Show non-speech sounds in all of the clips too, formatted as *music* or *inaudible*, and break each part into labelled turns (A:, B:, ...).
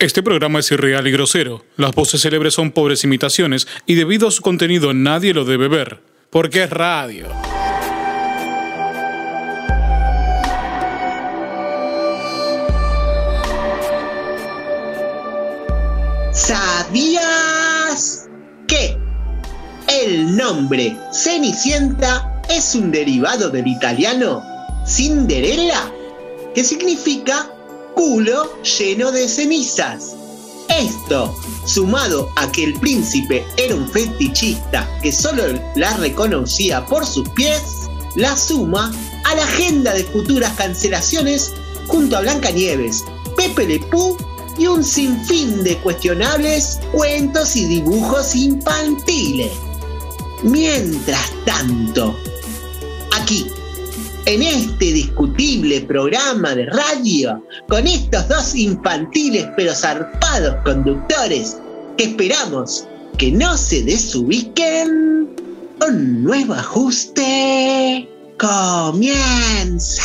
A: Este programa es irreal y grosero. Las voces célebres son pobres imitaciones y debido a su contenido nadie lo debe ver. Porque es radio.
B: ¿Sabías que el nombre Cenicienta es un derivado del italiano Cinderella, que significa culo lleno de cenizas? Esto, sumado a que el príncipe era un fetichista que solo la reconocía por sus pies, la suma a la agenda de futuras cancelaciones junto a Blancanieves, Pepe Le Pew y un sinfín de cuestionables cuentos y dibujos infantiles. Mientras tanto, aquí, en este discutible programa de radio, con estos dos infantiles pero zarpados conductores que esperamos que no se desubiquen, un nuevo ajuste comienza.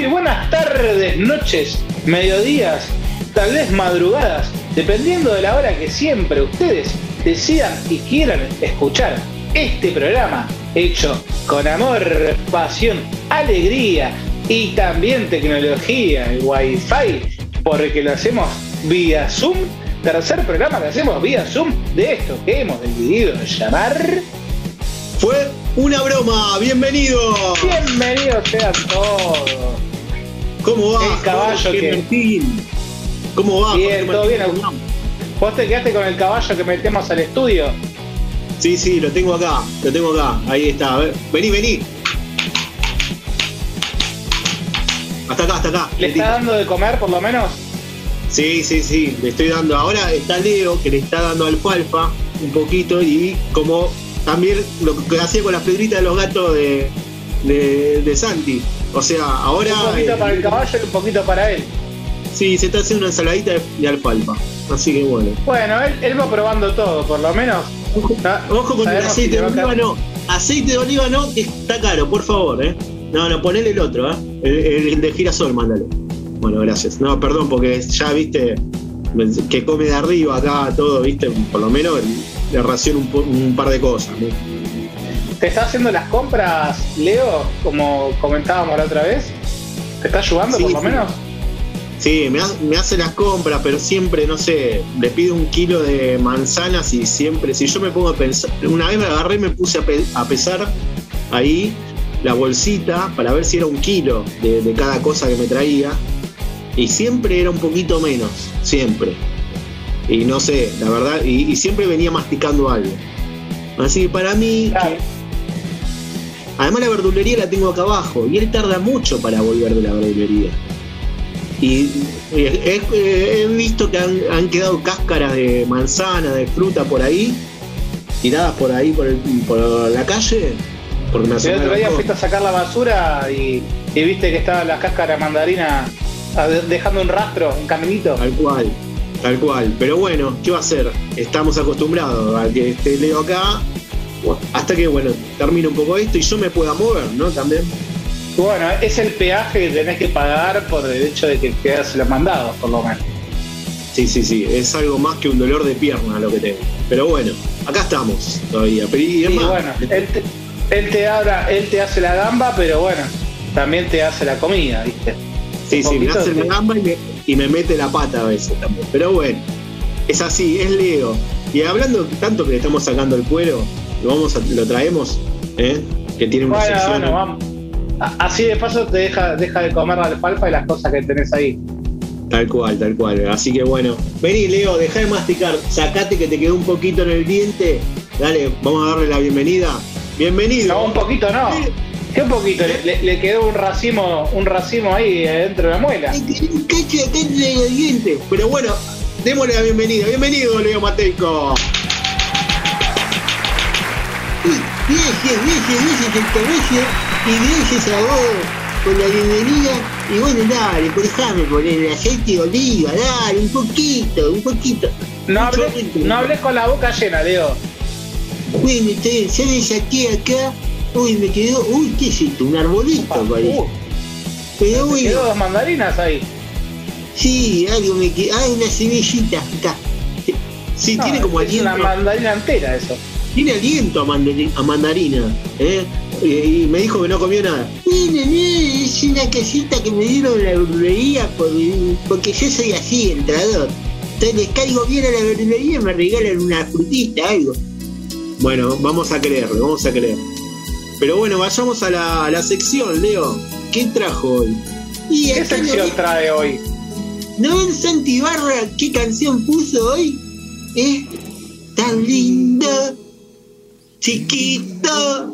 C: Muy buenas tardes, noches, mediodías, tal vez madrugadas, dependiendo de la hora que siempre ustedes decidan y quieran escuchar este programa hecho con amor, pasión, alegría y también tecnología, el wifi, porque lo hacemos vía Zoom. Tercer programa que hacemos vía Zoom de esto que hemos decidido llamar
B: Fue una broma, bienvenido.
C: Bienvenidos sean todos.
B: ¿Cómo va?
C: El caballo
B: Jorge
C: que-
B: Martín? ¿Cómo va?
C: Bien,
B: Jorge
C: todo bien.
B: Martín?
C: ¿Vos te quedaste con el caballo que metemos al estudio?
B: Sí, sí, lo tengo acá, lo tengo acá. Ahí está, a ver. Vení, vení. Hasta acá, hasta acá.
C: ¿Le está dando de comer por lo menos?
B: Sí, sí, sí, le estoy dando. Ahora está Leo que le está dando alfalfa un poquito y como también lo que hacía con las pedritas de los gatos de, de, de Santi. O sea, ahora.
C: un poquito
B: eh,
C: para el caballo y un poquito para él.
B: Sí, se está haciendo una ensaladita de, de alfalfa. Así que bueno.
C: Bueno, él, él va probando todo, por lo menos. Ah,
B: Ojo con el aceite
C: si
B: de oliva, no. Aceite de oliva no, que está caro, por favor, ¿eh? No, no, ponele el otro, ¿eh? El, el de girasol, mándale. Bueno, gracias. No, perdón, porque ya viste que come de arriba acá todo, viste, por lo menos le raciono un, un par de cosas. ¿no?
C: ¿Te está haciendo las compras, Leo, como comentábamos la otra vez? ¿Te está ayudando
B: Sí,
C: por lo
B: sí.
C: menos?
B: Sí, me, ha- me hace las compras, pero siempre, no sé, le pido un kilo de manzanas y siempre, si yo me pongo a pensar, una vez me agarré y me puse a, pe- a pesar ahí la bolsita para ver si era un kilo de, de cada cosa que me traía y siempre era un poquito menos, siempre. Y no sé, la verdad, y, y siempre venía masticando algo. Así que para mí,
C: Claro.
B: Además la verdulería la tengo acá abajo y él tarda mucho para volver de la verdulería. Y he, he- he visto que han, han quedado cáscaras de manzana, de fruta por ahí, tiradas por ahí por, el- por la calle. Porque me
C: El otro día fuiste a sacar la basura y, y viste que estaba la cáscara de mandarina de- dejando un rastro, un caminito.
B: Tal cual, tal cual. Pero bueno, ¿qué va a hacer? Estamos acostumbrados a que esté Leo acá. Bueno, hasta que, bueno, termine un poco esto y yo me pueda mover, ¿no? También.
C: Bueno, es el peaje que tenés que pagar por el hecho de que quedas los mandados, por lo menos.
B: Sí, sí, sí. Es algo más que un dolor de pierna lo que tengo. Pero bueno, acá estamos todavía. Pero y
C: bueno, él te, él te abra- él te hace la gamba, pero bueno, también te hace la comida, ¿viste?
B: sí, sí, me hace la gamba y me, y me mete la pata a veces también. Pero bueno, es así, es Leo. Y hablando tanto que le estamos sacando el cuero, lo vamos a- lo traemos, ¿eh? Que tiene una
C: Bueno,
B: sección.
C: bueno, vamos. Así de paso te deja, deja de comer la alfalfa y las cosas que tenés ahí.
B: Tal cual, tal cual. Así que bueno, vení Leo, deja de masticar, sacate que te quedó un poquito en el diente. Dale, vamos a darle la bienvenida. Bienvenido.
C: No, un poquito no. ¿Qué un poquito? Le, le- le quedó un racimo, un racimo ahí dentro de la muela.
B: Un cacho los dientes. Pero bueno, démosle la bienvenida. Bienvenido, Leo Mateico. Gracias, gracias, gracias al caballo y gracias a vos por la bienvenida. Y bueno, dale, pues déjame poner el aceite de oliva, dale, un poquito, un poquito.
C: No hables, no con la boca llena, Leo.
B: Bueno, está bien, ya le saqué acá. Uy, me quedó. Uy, ¿qué es esto? Un arbolito, parece.
C: Uh,
B: Pero
C: me
B: bueno,
C: quedó dos mandarinas ahí.
B: sí, algo me quedó. Ah, una semillita acá. Sí,
C: No,
B: tiene como
C: es
B: aliento.
C: una mandarina entera eso.
B: Tiene aliento a, mandari- a mandarina. ¿eh? Y, y me dijo que no comió nada. Bueno, no, es una casita que me dieron la verdulería por- porque yo soy así, entrador. Entonces les caigo bien a la verdulería y me regalan una frutita, algo. Bueno, vamos a creerlo, vamos a creer. Pero bueno, vayamos a la, a la sección, Leo. ¿Qué trajo hoy? Y
C: ¿Qué
B: no
C: sección trae hoy?
B: ¿No ven Santi Barra qué canción puso hoy? Es tan lindo, chiquito,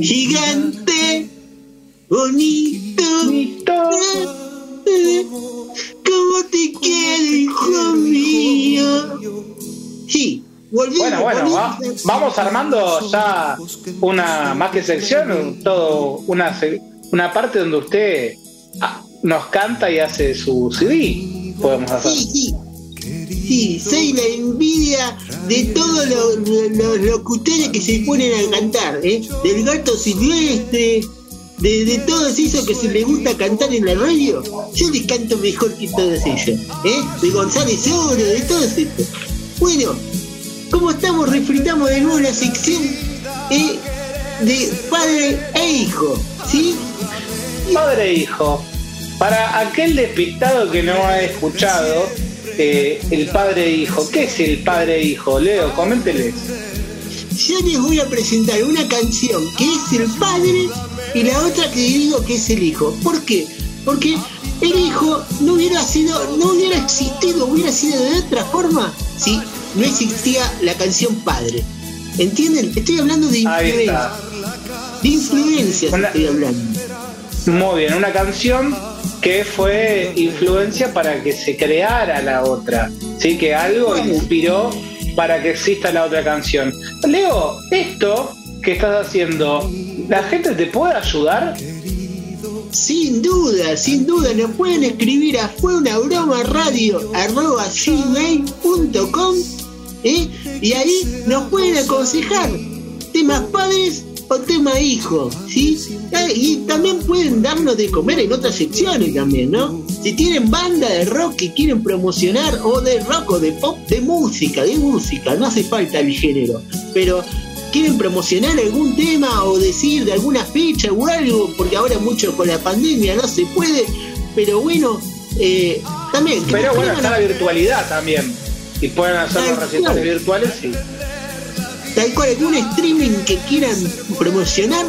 B: gigante, bonito. ¿Cómo te quiero, hijo mío? Sí, volviendo
C: Bueno, bueno, va- vamos armando ya una, más que sección, todo, una, una parte donde usted ah, nos canta y hace su CD. Podemos hacer.
B: Sí, sí. Soy la envidia de todos los, los- los locutores que se ponen a cantar, ¿eh? Del gato silvestre, de, de todos esos que se les gusta cantar en la radio. Yo les canto mejor que todos ellos, ¿eh? De González Oro, de todos estos. Bueno, como estamos, refritamos de nuevo la sección ¿eh? de padre e hijo, ¿sí?
C: Padre e hijo. Para aquel despistado que no ha escuchado eh, el padre e hijo, ¿qué es el padre e hijo? Leo, coménteles.
B: Yo les voy a presentar una canción que es el padre y la otra que digo que es el hijo. ¿Por qué? Porque el hijo no hubiera sido, no hubiera existido, hubiera sido de otra forma si no existía la canción padre. ¿Entienden? Estoy hablando de influencia. De influencias
C: Una-
B: estoy hablando.
C: Muy bien, una canción que fue influencia para que se creara la otra. Sí, que algo inspiró para que exista la otra canción. Leo, esto que estás haciendo, ¿la gente te puede ayudar?
B: Sin duda, sin duda, nos pueden escribir a fue una broma radio arroba gmail.com, ¿eh? y ahí nos pueden aconsejar temas padres o tema hijo, ¿sí? Ah, Y también pueden darnos de comer en otras secciones también, ¿no? Si tienen banda de rock que quieren promocionar o de rock o de pop, de música, de música, no hace falta el género, pero quieren promocionar algún tema o decir de alguna fecha o algo, porque ahora mucho con la pandemia no se puede, pero bueno, eh, también.
C: Pero bueno, está la virtualidad también. Y pueden hacer los
B: Tal
C: recitales virtuales, sí.
B: Tal cual algún streaming que quieran promocionar,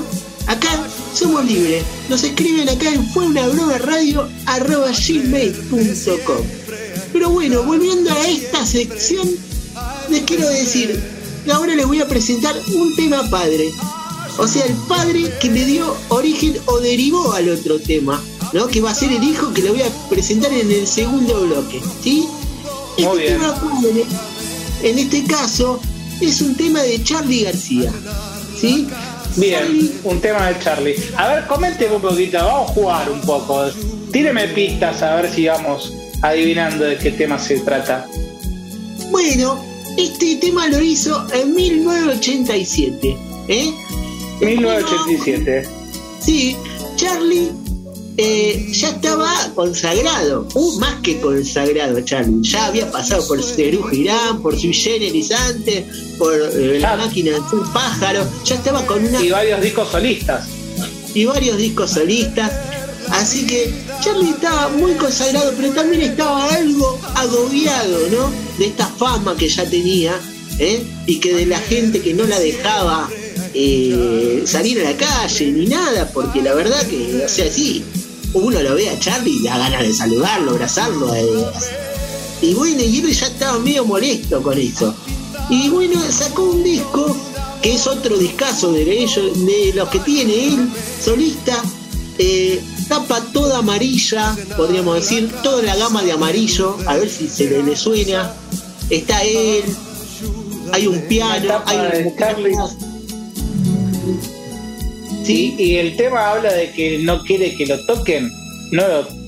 B: acá somos libres. Nos escriben acá en fue una broma radio arroba gmail.com. Pero bueno, volviendo a esta sección, les quiero decir que ahora les voy a presentar un tema padre. O sea, el padre que le dio origen o derivó al otro tema, ¿no? Que va a ser el hijo que le voy a presentar en el segundo bloque, ¿sí?
C: Muy
B: Este
C: bien.
B: tema padre, en este caso, es un tema de Charlie García, ¿sí?
C: Bien, un tema de Charlie. A ver, coménteme un poquito, vamos a jugar un poco. Tíreme pistas a ver si vamos adivinando de qué tema se trata.
B: Bueno, este tema lo hizo en 1987, ¿eh?
C: 1987.
B: Sí, Charlie eh, ya estaba consagrado, uh, más que consagrado Charlie, ya había pasado por Cerú Girán, por su generis antes, por eh, la
C: Ya.
B: máquina de hacer pájaro, ya estaba con una
C: Y varios discos solistas.
B: y varios discos solistas. Así que Charlie estaba muy consagrado, pero también estaba algo agobiado, ¿no? De esta fama que ya tenía, ¿eh? Y que de la gente que no la dejaba eh, salir a la calle ni nada, porque la verdad que, o sea, sí, uno lo ve a Charlie y da ganas de saludarlo, abrazarlo. eh, y bueno, y él ya estaba medio molesto con eso. Y bueno, sacó un disco que es otro discazo de ellos, de los que tiene él, solista, eh, tapa toda amarilla, podríamos decir, toda la gama de amarillo, a ver si se le, le suena. Está él, hay un piano, hay
C: de
B: guitarras.
C: Y, el tema habla de que no quiere que lo toquen. No lo-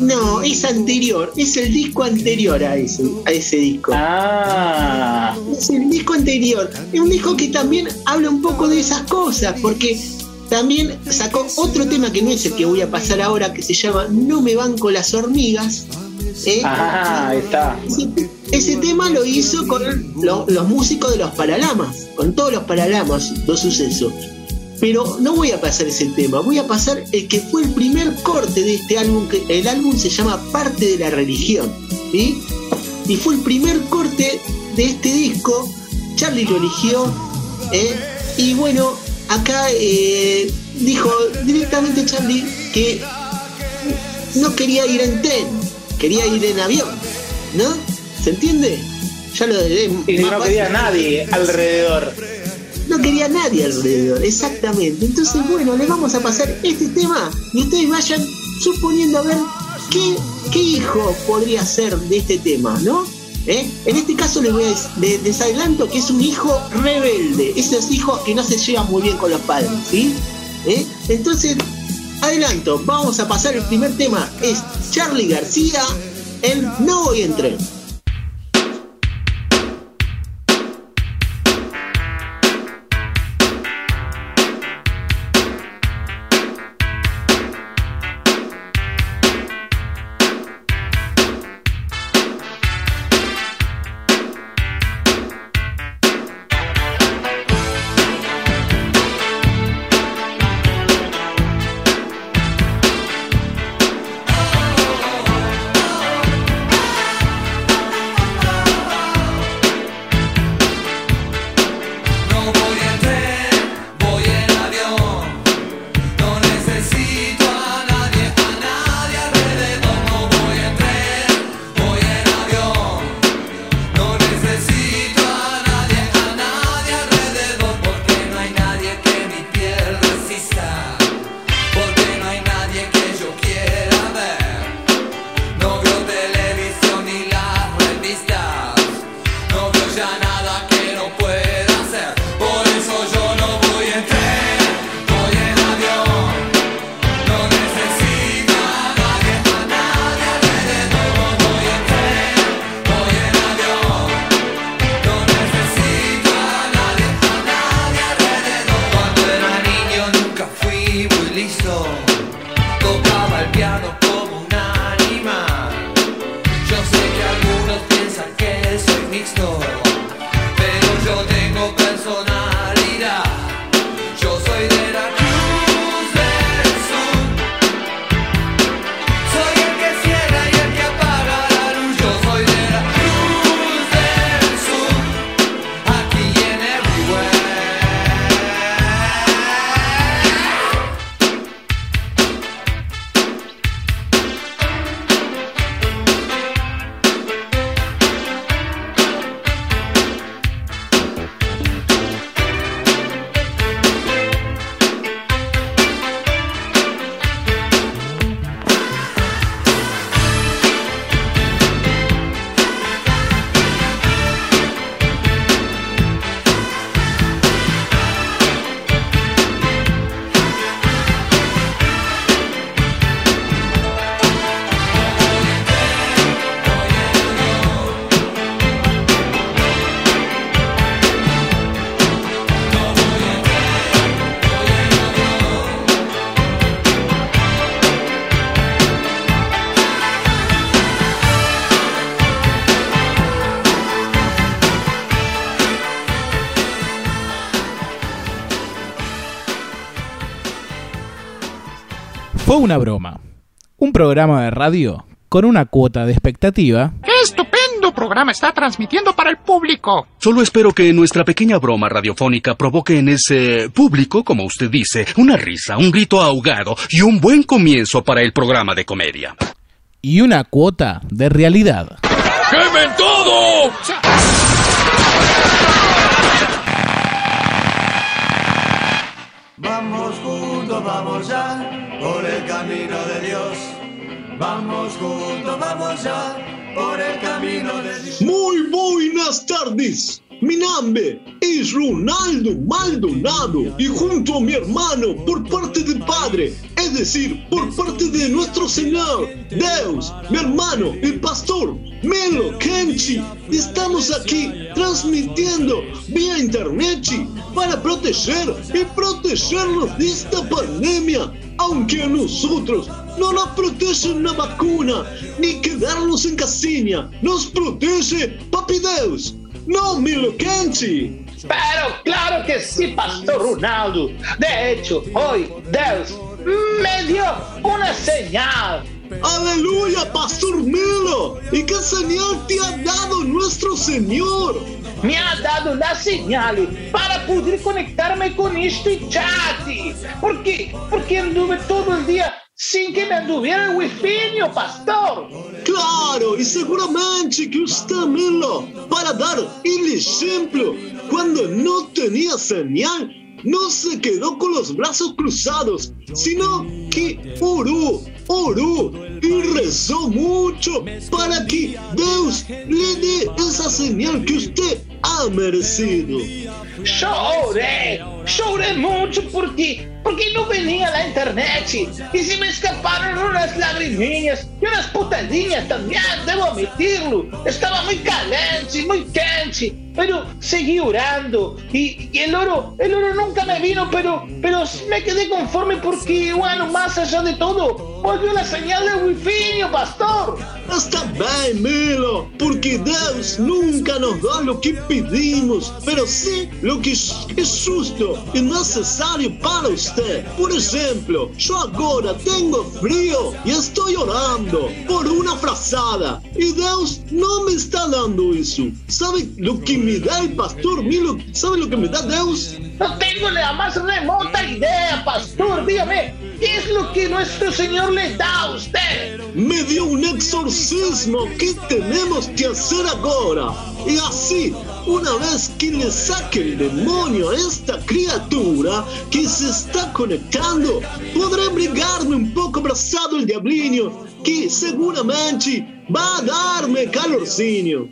B: No, es anterior, es el disco anterior a ese, a ese disco.
C: Ah.
B: Es el disco anterior. Es un disco que también habla un poco de esas cosas, porque también sacó otro tema que no es el que voy a pasar ahora, que se llama No me banco las hormigas. ¿eh?
C: Ah, ahí está.
B: Ese, ese tema lo hizo con lo- los músicos de los Paralamas, con todos los Paralamas, los sucesos. Pero no voy a pasar ese tema, voy a pasar el que fue el primer corte de este álbum, que el álbum se llama Parte de la Religión, ¿sí? Y fue el primer corte de este disco, Charlie lo eligió, ¿eh? y bueno, acá eh, dijo directamente Charlie que no quería ir en tren, quería ir en avión, ¿no? ¿Se entiende? Ya lo es
C: Y no
B: fácil.
C: quería nadie alrededor.
B: No quería nadie alrededor, exactamente. Entonces, bueno, les vamos a pasar este tema y ustedes vayan suponiendo a ver qué, qué hijo podría ser de este tema, ¿no? ¿Eh? En este caso les voy a des- de- desadelanto que es un hijo rebelde, esos hijos que no se llevan muy bien con los padres, ¿sí? ¿Eh? Entonces, adelanto, vamos a pasar el primer tema, es Charlie García, el No voy en tren.
D: Una broma. Un programa de radio con una cuota de expectativa
E: ¡Qué estupendo programa está transmitiendo para el público!
F: Solo espero que nuestra pequeña broma radiofónica provoque en ese público, como usted dice, una risa, un grito ahogado y un buen comienzo para el programa de comedia.
D: y una cuota de realidad.
G: ¡Quemen todo!
H: Vamos Vamos juntos, vamos ya por el camino de.
B: Muy buenas tardes. Mi nombre es Ronaldo Maldonado y junto a mi hermano por parte de padre, es decir, por parte de nuestro Señor, Deus, mi hermano, el pastor Melo Kenchi, estamos aquí transmitiendo vía internet para proteger y protegernos de esta pandemia, aunque a nosotros no nos protege una vacuna ni quedarnos en casina, nos protege Papi Deus. No, Milo Kenchi.
C: Pero claro que sí, Pastor Ronaldo. De hecho, hoy Dios me dio una señal.
B: Aleluya, Pastor Milo. ¿Y qué señal te ha dado nuestro Señor?
C: Me ha dado la señal para poder conectarme con este chat. ¿Por qué? Porque anduve todo el día sin que me anduviera el wifi, pastor.
B: Claro, y seguramente que usted Milo, para dar el ejemplo, cuando no tenía señal, no se quedó con los brazos cruzados, sino que oró, oró y rezó mucho para que Dios le dé esa señal que usted ha merecido.
C: Lloré, lloré mucho porque, porque no venía la internet y se me escaparon unas lagrimillas y unas putadillas también, debo admitirlo. Estaba muy caliente, muy quente, pero seguí orando y, y el oro, el oro nunca me vino, pero, pero me quedé conforme porque, bueno, más allá de todo, volvió la señal de wifi, pastor.
B: Está bien, Milo, porque Dios nunca nos da lo que pedimos, pero sí lo que es justo y necesario para usted. Por ejemplo, yo ahora tengo frío y estoy orando por una frazada y Dios no me está dando eso. ¿Sabe lo que me da el pastor Milo? ¿Sabe lo que me da Dios?
C: No tengo la más remota idea, pastor. Dígame, ¿qué es lo que nuestro Señor le da a usted?
B: Me dio un exorcismo que tenemos que hacer ahora. Y así, una vez que le saque el demonio a esta criatura que se está conectando, podré brigarme un poco abrazado el diablinho, que seguramente va a darme calorcinho.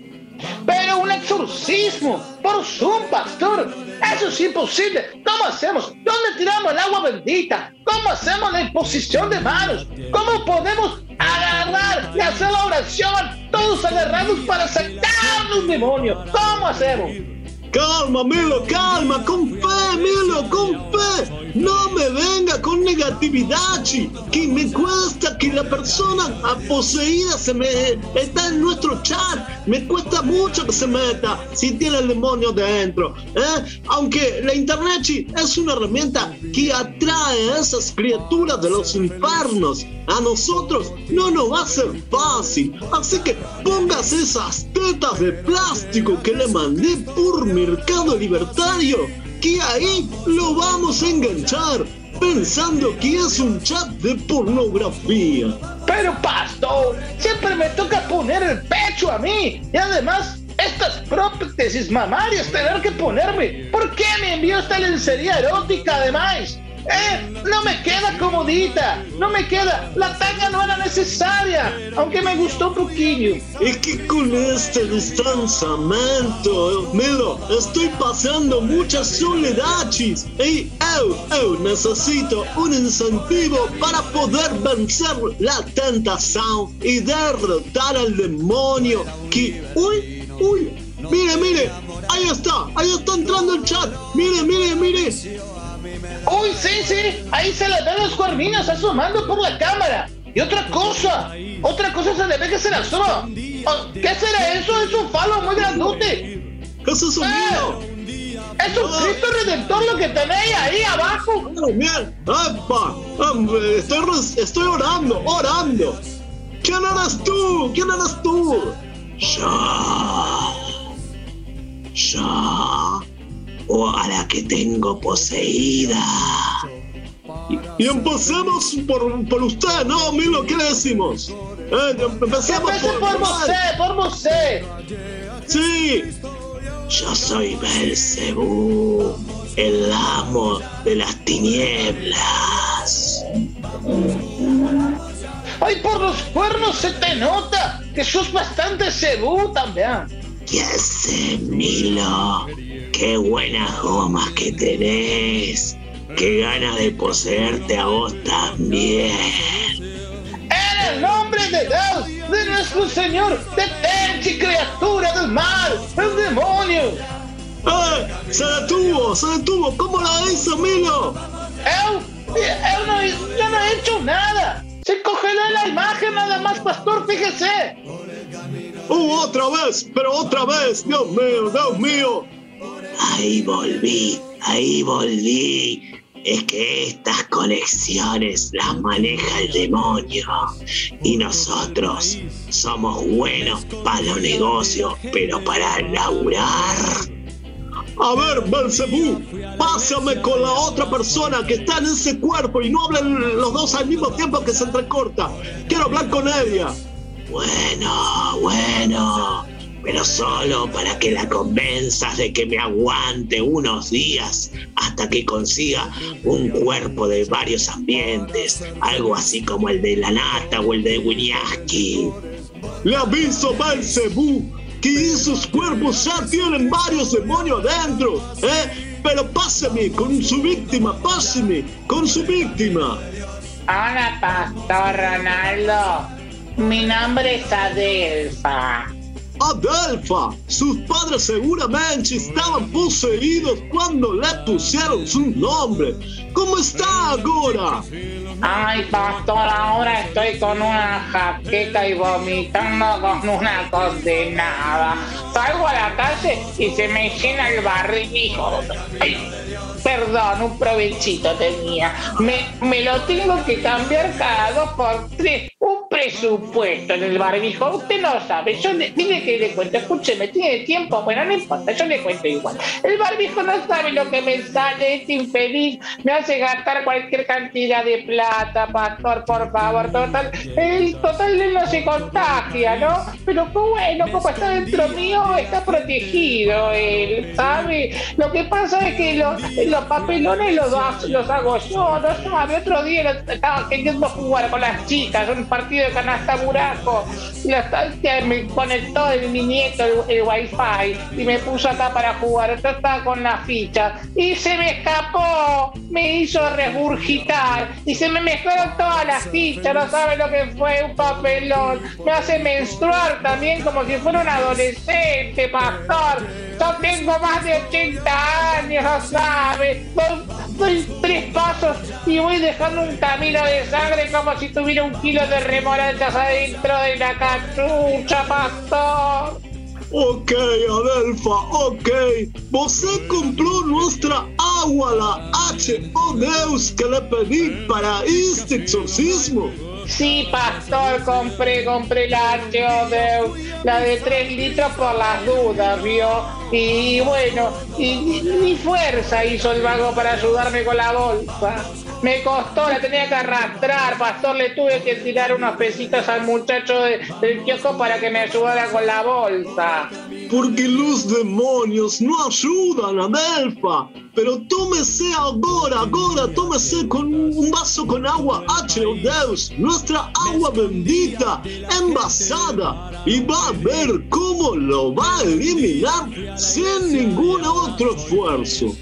C: Pero un exorcismo por Zoom, pastor. Eso es imposible. ¿Cómo hacemos? ¿Dónde tiramos el agua bendita? ¿Cómo hacemos la imposición de manos? ¿Cómo podemos agarrar y hacer la oración todos agarrados para sacar un demonio? ¿Cómo hacemos?
B: Calma, Milo, calma, con fe, Milo, con fe. No me venga con negatividad, chi, que me cuesta que la persona poseída se me está en nuestro chat. Me cuesta mucho que se meta si tiene el demonio dentro. ¿eh? Aunque la internet chi, es una herramienta que atrae a esas criaturas de los infiernos. A nosotros no nos va a ser fácil. Así que póngase esas tetas de plástico que le mandé por Mercado Libertario, que ahí lo vamos a enganchar, pensando que es un chat de pornografía.
C: Pero pastor, siempre me toca poner el pecho a mí. Y además, estas prótesis mamarias tener que ponerme. ¿Por qué me envió esta lencería erótica además? Eh, no me queda comodita, no me queda, la tanga no era necesaria, aunque me gustó un poquillo.
B: Es que con este distanciamiento, Melo, estoy pasando mucha soledad, chis. Y eu, eu necesito un incentivo para poder vencer la tentación y derrotar al demonio que, uy, uy, mire, mire, ahí está, ahí está entrando el chat, mire, mire, mire.
C: Uy, sí, sí, ahí se le ven los cuerninos asomando por la cámara. Y otra cosa, otra cosa se le ve que se la asoma. Oh, ¿Qué será eso? Es un falo muy grandote.
B: Eso es un mío.
C: Es un Cristo Redentor lo que tenéis ahí abajo.
B: Estoy, estoy orando, orando. ¿Quién eres tú? ¿Quién eres tú? Yo. Yo. O a la que tengo poseída. Y, empecemos por, por usted, ¿no, Milo? ¿Qué le decimos? Eh, empecemos
C: Empecé por você, por você.
B: Sí. Yo soy Belcebú, el amo de las tinieblas.
C: Ay, por los cuernos se te nota que sos bastante cebú también.
B: ¿Qué haces, Milo? Qué buenas gomas que tenés. Qué ganas de poseerte a vos también.
C: En el nombre de Dios, de nuestro Señor, detente, criatura del mal, el demonio.
B: ¡Eh! ¡Se detuvo! ¡Se detuvo! ¿Cómo la hizo, Milo?
C: Eu, eu no, yo no he hecho nada. Se congeló la imagen nada más, pastor, fíjese.
B: ¡Uh, otra vez! ¡Pero otra vez! ¡Dios mío, Dios mío! Ahí volví, ahí volví. Es que estas conexiones las maneja el demonio. Y nosotros somos buenos para los negocios, pero para laburar. A ver, Belzebú, pásame con la otra persona que está en ese cuerpo y no hablen los dos al mismo tiempo que se entrecorta. Quiero hablar con ella. Bueno, bueno, pero solo para que la convenzas de que me aguante unos días hasta que consiga un cuerpo de varios ambientes, algo así como el de la nata o el de Winiaski. Le aviso, Belzebú, que esos cuerpos ya tienen varios demonios dentro, ¿eh? Pero pásame con su víctima, pásame con su víctima.
C: Hola, pastor Ronaldo. Mi nombre es Adelfa.
B: Adelfa, sus padres seguramente estaban poseídos cuando le pusieron su nombre. ¿Cómo está ahora?
C: Ay, pastor, ahora estoy con una jaqueca y vomitando con una condenada. Salgo a la calle y se me llena el barrigo. Ay, perdón, un provechito tenía. Me, me lo tengo que cambiar cada dos por tres. Un presupuesto en el barbijo. Usted no sabe. Yo le, que le cuento. Escúcheme, tiene tiempo. Bueno, no importa. Yo le cuento igual. El barbijo no sabe lo que me sale. Es infeliz. Me hace gastar cualquier cantidad de plata, pastor, por favor. Total, el total no se contagia, ¿no? Pero bueno, como está dentro mío, está protegido él, ¿sabe? Lo que pasa es que los, los papelones los, los hago yo, no sabe. Otro día estaba queriendo jugar con las chicas, un partido de canasta buraco. Que me conectó el, mi nieto el, el wifi y me puso acá para jugar. Estaba con la ficha y se me escapó, me hizo regurgitar y se me mezclaron todas las fichas. No sabe lo que fue un papelón. Me hace menstruar también como si fuera un adolescente, pastor. Yo tengo más de 80 años, no sabe. Doy, tres pasos y voy dejando un camino de sangre como si tuviera un kilo de remolachas adentro de la cachucha, pastor.
B: Ok, Adelfa, ok. Você comprou nuestra agua, la H, Deus, que le pedí para este exorcismo.
C: Sí, pastor, compré, compré la HO la de 3 litros por las dudas, ¿vio? Y bueno, y, ni fuerza hizo el vago para ayudarme con la bolsa. Me costó, la tenía que arrastrar, pastor, le tuve que tirar unos pesitos al muchacho de- del kiosco para que me ayudara con la bolsa.
B: Porque los demonios no ayudan, Adelfa. Pero tómese ahora, ahora, tómese con un vaso con agua H, nuestra agua bendita, envasada, y va a ver cómo lo va a eliminar sin ningún otro esfuerzo.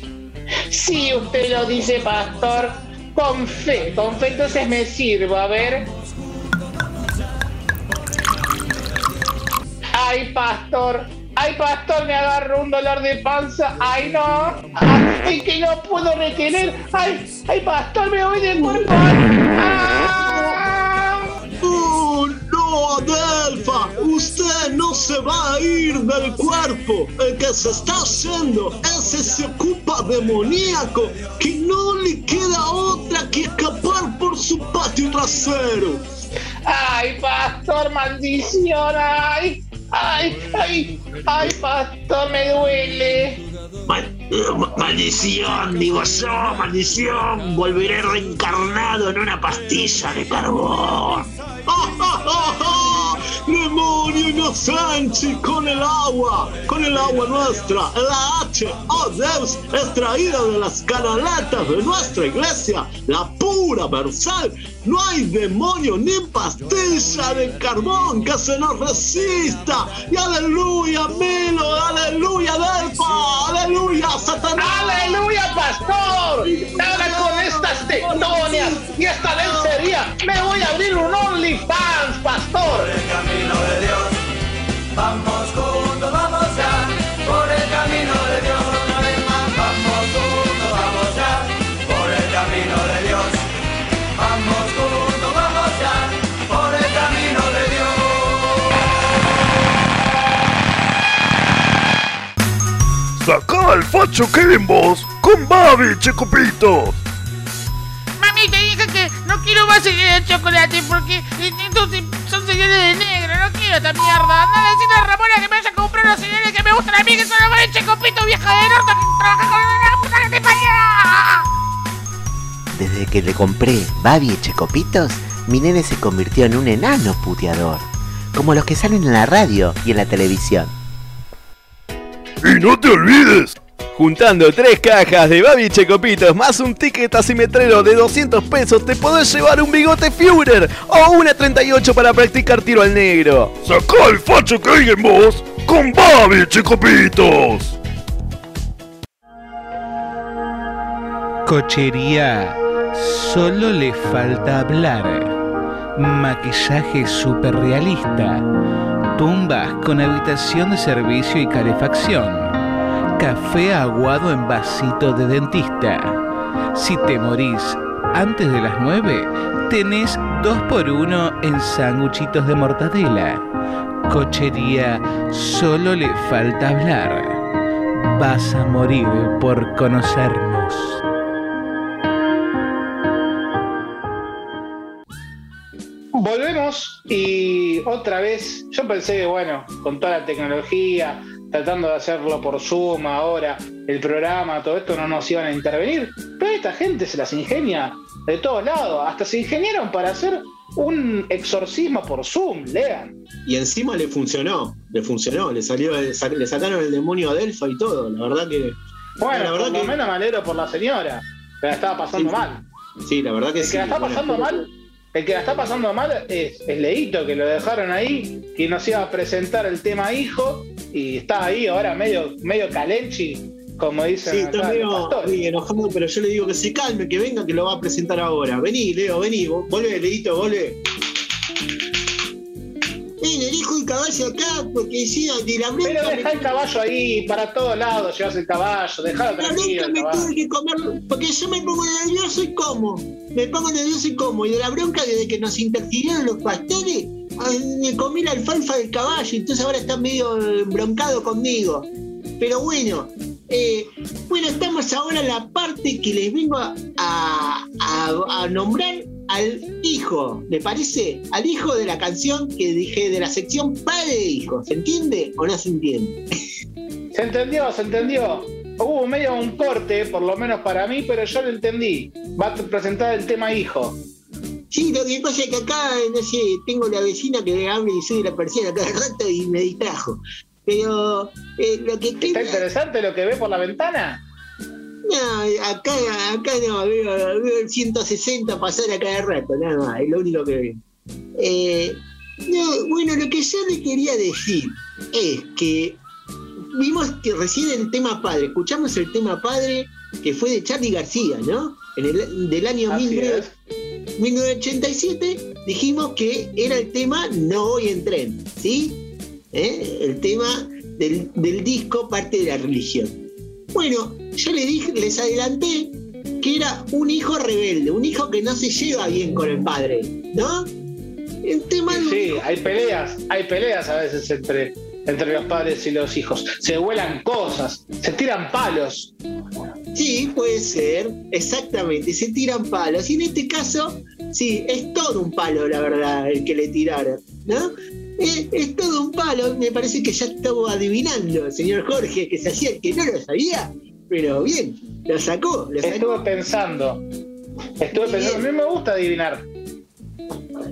C: Si usted lo dice, pastor, con fe, con fe entonces me sirvo, a ver. Ay, pastor, ay, pastor, me agarró un dolor de panza, ay, no, ay, que no puedo retener, ay, ay, pastor, me voy de cuerpo.
B: ¡Oh, no, Adelfa! Usted no se va a ir del cuerpo. El que se está haciendo es ese ocupa demoníaco que no le queda otra que escapar por su patio trasero.
C: ay, pastor, maldición, ay, ay, ay, ay, pastor, me duele.
B: maldición, digo yo, maldición. Volveré reencarnado en una pastilla de carbón. ¡Demonio! *laughs*
I: demonio inocenci con el agua, con el agua nuestra, la H, oh Deus, extraída de las canaletas de nuestra iglesia, la pura versal. No hay demonio ni pastilla de carbón que se nos resista. Y aleluya, Milo, aleluya, Delfa, aleluya, Satanás.
C: ¡Aleluya, pastor! Ahora con estas tectonias y esta lencería me voy a abrir un OnlyFans, pastor.
H: El camino de Dios. Vamos juntos, vamos ya, por el camino de Dios. Una vez más, vamos juntos, vamos ya, por el camino de Dios. Vamos juntos, vamos ya, por el camino de Dios.
J: Sacá al facho Kevin Boss con Babi, Checopitos.
E: Mami, te dije que no quiero más señales de chocolate porque estos son señales de negro. No quiero esta mierda. Anda a decirle a Ramona que me vaya a comprar los señales que me gustan a mí, que son los de Checopito, vieja de norte, que trabaja con la puta que te parió.
K: Desde que le compré Babi y Checopitos, mi nene se convirtió en un enano puteador. Como los que salen en la radio y en la televisión.
J: Y no te olvides. Juntando tres cajas de Babi Checopitos más un ticket asimetrero de 200 pesos te podés llevar un bigote Führer o una 38 para practicar tiro al negro. Sacá al facho Kevin Boss con Babi Checopitos.
D: Cochería, solo le falta hablar. Maquillaje super realista. Tumbas con habitación de servicio y calefacción. Café aguado en vasito de dentista. Si te morís antes de las 9, tenés 2x1 en sándwichitos de mortadela. Cochería, solo le falta hablar. Vas a morir por conocernos.
C: Volvemos y otra vez, yo pensé que bueno, con toda la tecnología, tratando de hacerlo por Zoom ahora, el programa, todo esto no nos iban a intervenir, pero esta gente se las ingenia de todos lados, hasta se ingeniaron para hacer un exorcismo por Zoom, lean.
B: Y encima le funcionó, le funcionó, le salió, le sa- le sacaron el demonio a Delfa y todo, la verdad que.
C: Bueno,
B: la verdad
C: por lo
B: que-
C: menos me alegro por la señora, que la estaba pasando
B: Sí,
C: mal.
B: Sí, la verdad que
C: El
B: sí.
C: que la está pasando mal, el que la está pasando mal es, es Leito, que lo dejaron ahí, que nos iba a presentar el tema hijo, y está ahí ahora medio, medio calenchi, como dicen
B: Sí, está medio enojado, pero yo le digo que se calme, que venga, que lo va a presentar ahora. Vení, Leo, vení, vo- volvé, Leito, volvé. El caballo acá porque no, de la bronca.
C: Pero deja el caballo ahí, para todos lados llevas el caballo, dejalo tranquilo.
B: me tuve que comer, porque yo me pongo nervioso y como. Me pongo nervioso y como. Y de la bronca, desde que nos interfirieron los pastores, ay, me comí la alfalfa del caballo, entonces ahora está medio broncado conmigo. Pero bueno, eh, bueno, estamos ahora en la parte que les vengo a, a- a- a nombrar al hijo, ¿me parece? Al hijo de la canción que dije de la sección padre e hijo. ¿Se entiende o no se entiende?
C: Se entendió, se entendió. Hubo medio un corte, por lo menos para mí, pero yo lo entendí. Va a presentar el tema hijo.
B: Sí, lo que pasa es que acá, no sé, tengo la vecina que habla y sube la persiana cada rato y me distrajo. Pero eh, lo que
C: ¿Está interesante lo que ve por la ventana?
B: No, acá, acá no, veo, veo el 160 pasar a cada rato, nada más, es lo único que veo. Eh, no, bueno, lo que yo le quería decir es que vimos que recién el tema padre, escuchamos el tema padre que fue de Charlie García, ¿no? En el, del año
C: Así
B: 19
C: es.
B: 1987 dijimos que era el tema No voy en tren, ¿sí? ¿Eh? El tema del, del disco Parte de la religión. Bueno, yo le dije, les adelanté que era un hijo rebelde, un hijo que no se lleva bien con el padre, ¿no? El tema
C: Sí, hay peleas, hay peleas a veces entre, entre los padres y los hijos. Se vuelan cosas, se tiran palos.
B: Sí, puede ser, exactamente, se tiran palos. Y en este caso, sí, es todo un palo, la verdad, el que le tiraron, ¿no? Es, es todo un palo, me parece que ya estaba adivinando, señor Jorge, que se hacía el que no lo sabía, pero bien, lo sacó, lo
C: Estuve
B: sacó.
C: pensando. Estuve pensando. A mí me gusta adivinar.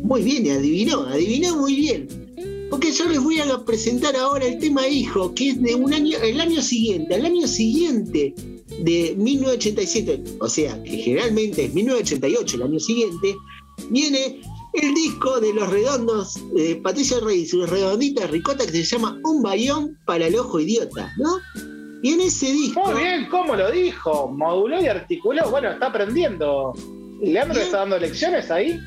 B: Muy bien, adivinó, adivinó muy bien. Porque yo les voy a presentar ahora el tema hijo, que es de un año, el año siguiente, al año siguiente de 1987, o sea, que generalmente es 1988, el año siguiente, viene el disco de los redondos de Patricia Rey y sus redonditas ricota que se llama Un bayón para el ojo idiota, ¿no? Y en ese disco.
C: Muy bien, ¿cómo lo dijo? Moduló y articuló. Bueno, está aprendiendo. ¿Leandro está dando lecciones ahí?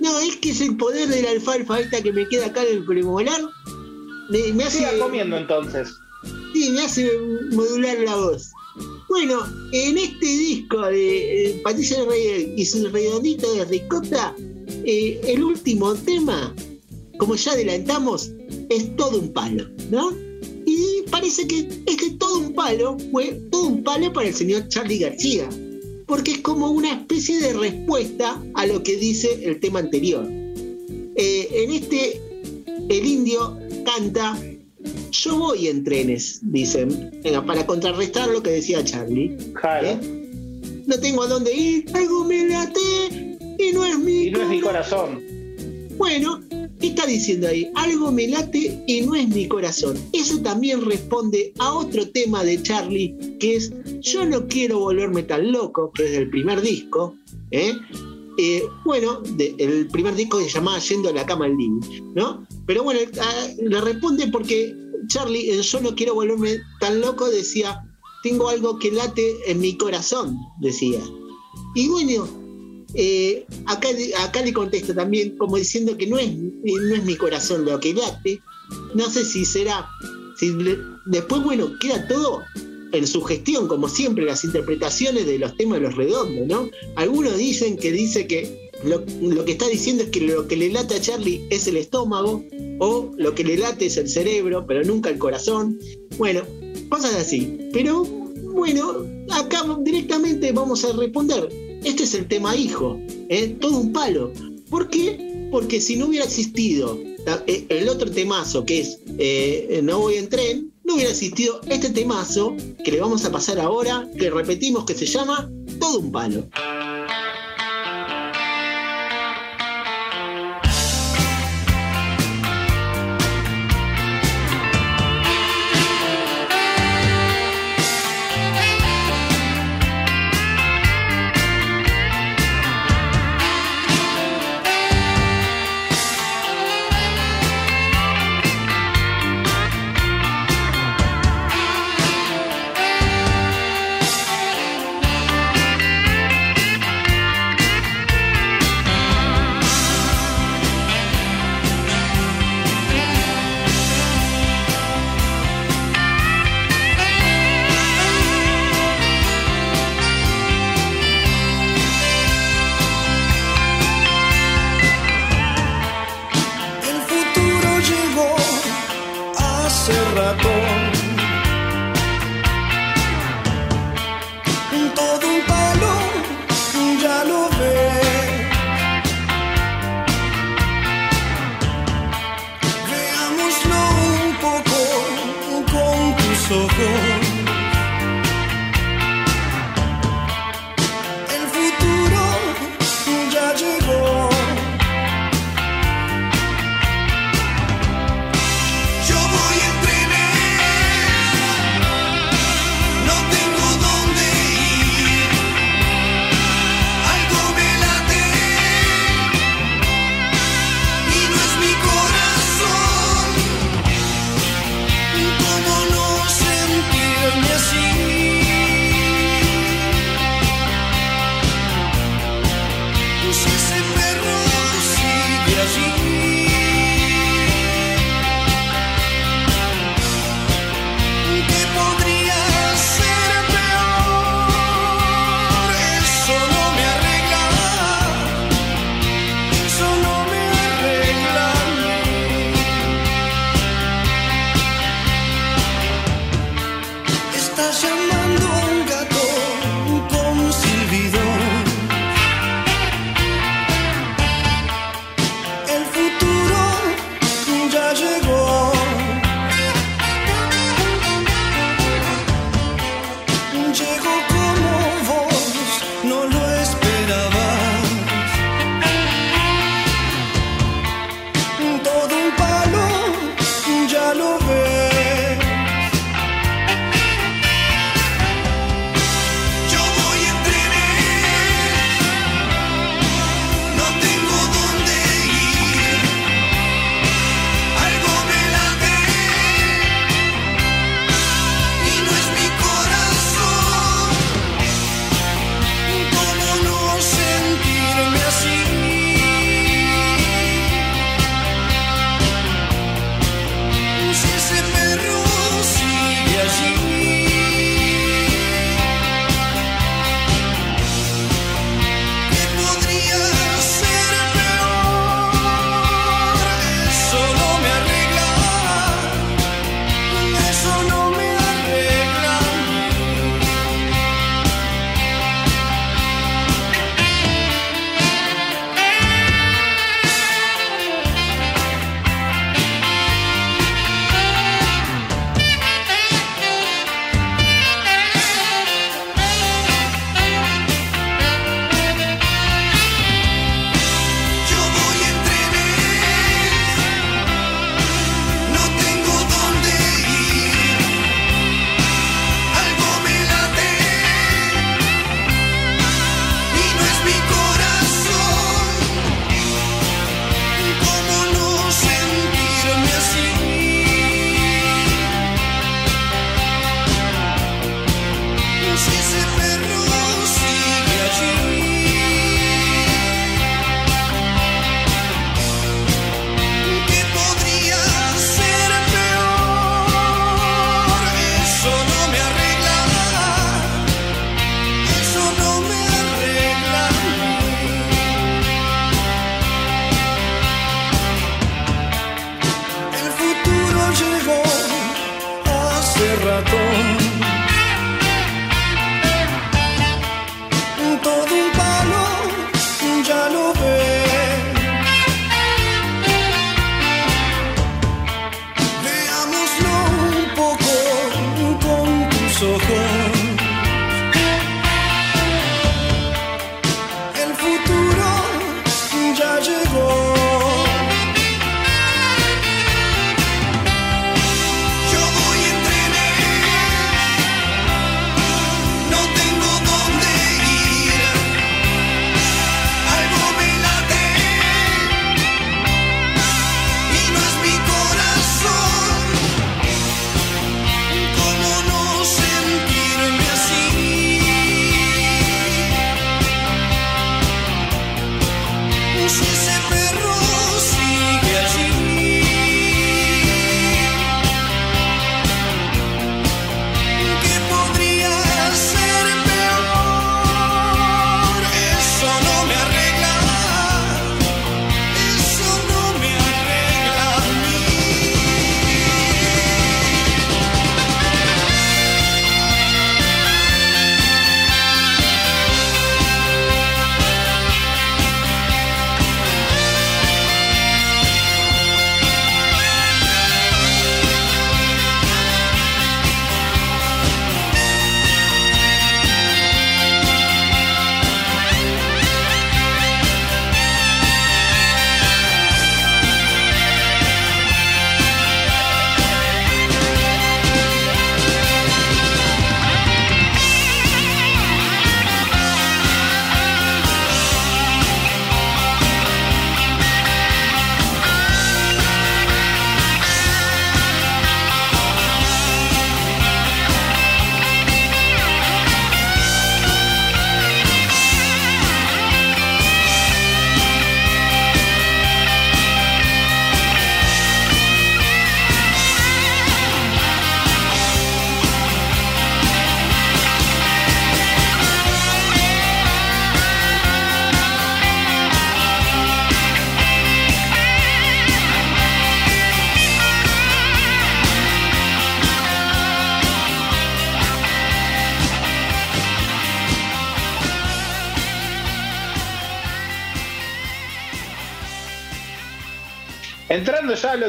B: No, es que es el poder de la alfalfa esta que me queda acá en el premolar. Me, me hace.
C: Siga comiendo entonces.
B: Sí, me hace modular la voz. Bueno, en este disco de eh, Patricia Rey y su redondita de ricota, eh, el último tema, como ya adelantamos, es todo un palo, ¿no? Y parece que es que todo un palo fue todo un palo para el señor Charlie García, porque es como una especie de respuesta a lo que dice el tema anterior. Eh, en este, el indio canta Yo voy en trenes, dicen, eh, para contrarrestar lo que decía Charlie.
C: Claro.
B: No tengo a dónde ir, algo me late y no es mi
C: Y no es mi corazón.
B: bueno, ¿qué está diciendo ahí? Algo me late y no es mi corazón. Eso también responde a otro tema de Charlie, que es Yo no quiero volverme tan loco, que es del primer disco. ¿eh? Eh, bueno, de- el primer disco se llamaba Yendo a la cama al living, ¿no? Pero bueno, ah, le responde porque Charlie en Yo no quiero volverme tan loco decía, tengo algo que late en mi corazón, decía. Y bueno, eh, acá, acá le contesto también, como diciendo que no es, eh, no es mi corazón lo que late. No sé si será. Si le- después, bueno, queda todo en su gestión, como siempre, las interpretaciones de los temas de los redondos, ¿no? Algunos dicen que dice que lo, lo que está diciendo es que lo que le late a Charlie es el estómago, o lo que le late es el cerebro, pero nunca el corazón. Bueno, cosas así. Pero bueno, acá directamente vamos a responder. Este es el tema hijo, ¿eh? todo un palo. ¿Por qué? Porque si no hubiera existido eh, el otro temazo que es eh, No voy en tren, no hubiera existido este temazo que le vamos a pasar ahora, que repetimos que se llama Todo un palo.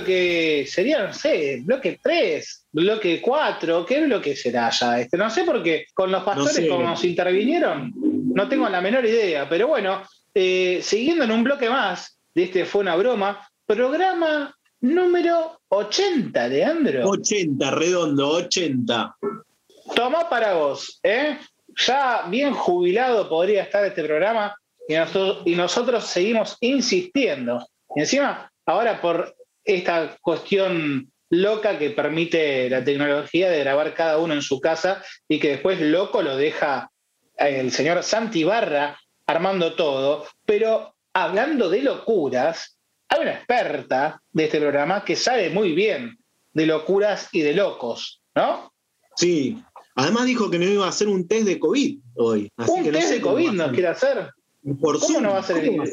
C: Que sería, no sé, bloque 3, bloque 4, ¿qué bloque será ya este? No sé porque con los pastores
L: sé.
C: como nos intervinieron, no tengo la menor idea, pero bueno, eh, siguiendo en un bloque más de este Fue una broma, programa número 80, Leandro.
L: 80, redondo, 80.
C: Tomá para vos, ¿eh? Ya bien jubilado podría estar este programa y, noso- y nosotros seguimos insistiendo. Y encima, ahora por esta cuestión loca que permite la tecnología de grabar cada uno en su casa y que después loco lo deja el señor Santi Barra armando todo. Pero hablando de locuras, hay una experta de este programa que sabe muy bien de locuras y de locos, ¿no?
L: Sí. Además dijo que no iba a hacer un test de COVID hoy. Así
C: un
L: que no
C: test
L: sé
C: de COVID nos quiere hacer.
L: Por
C: ¿Cómo
L: Zoom,
C: no va a ser
L: ¿cómo va a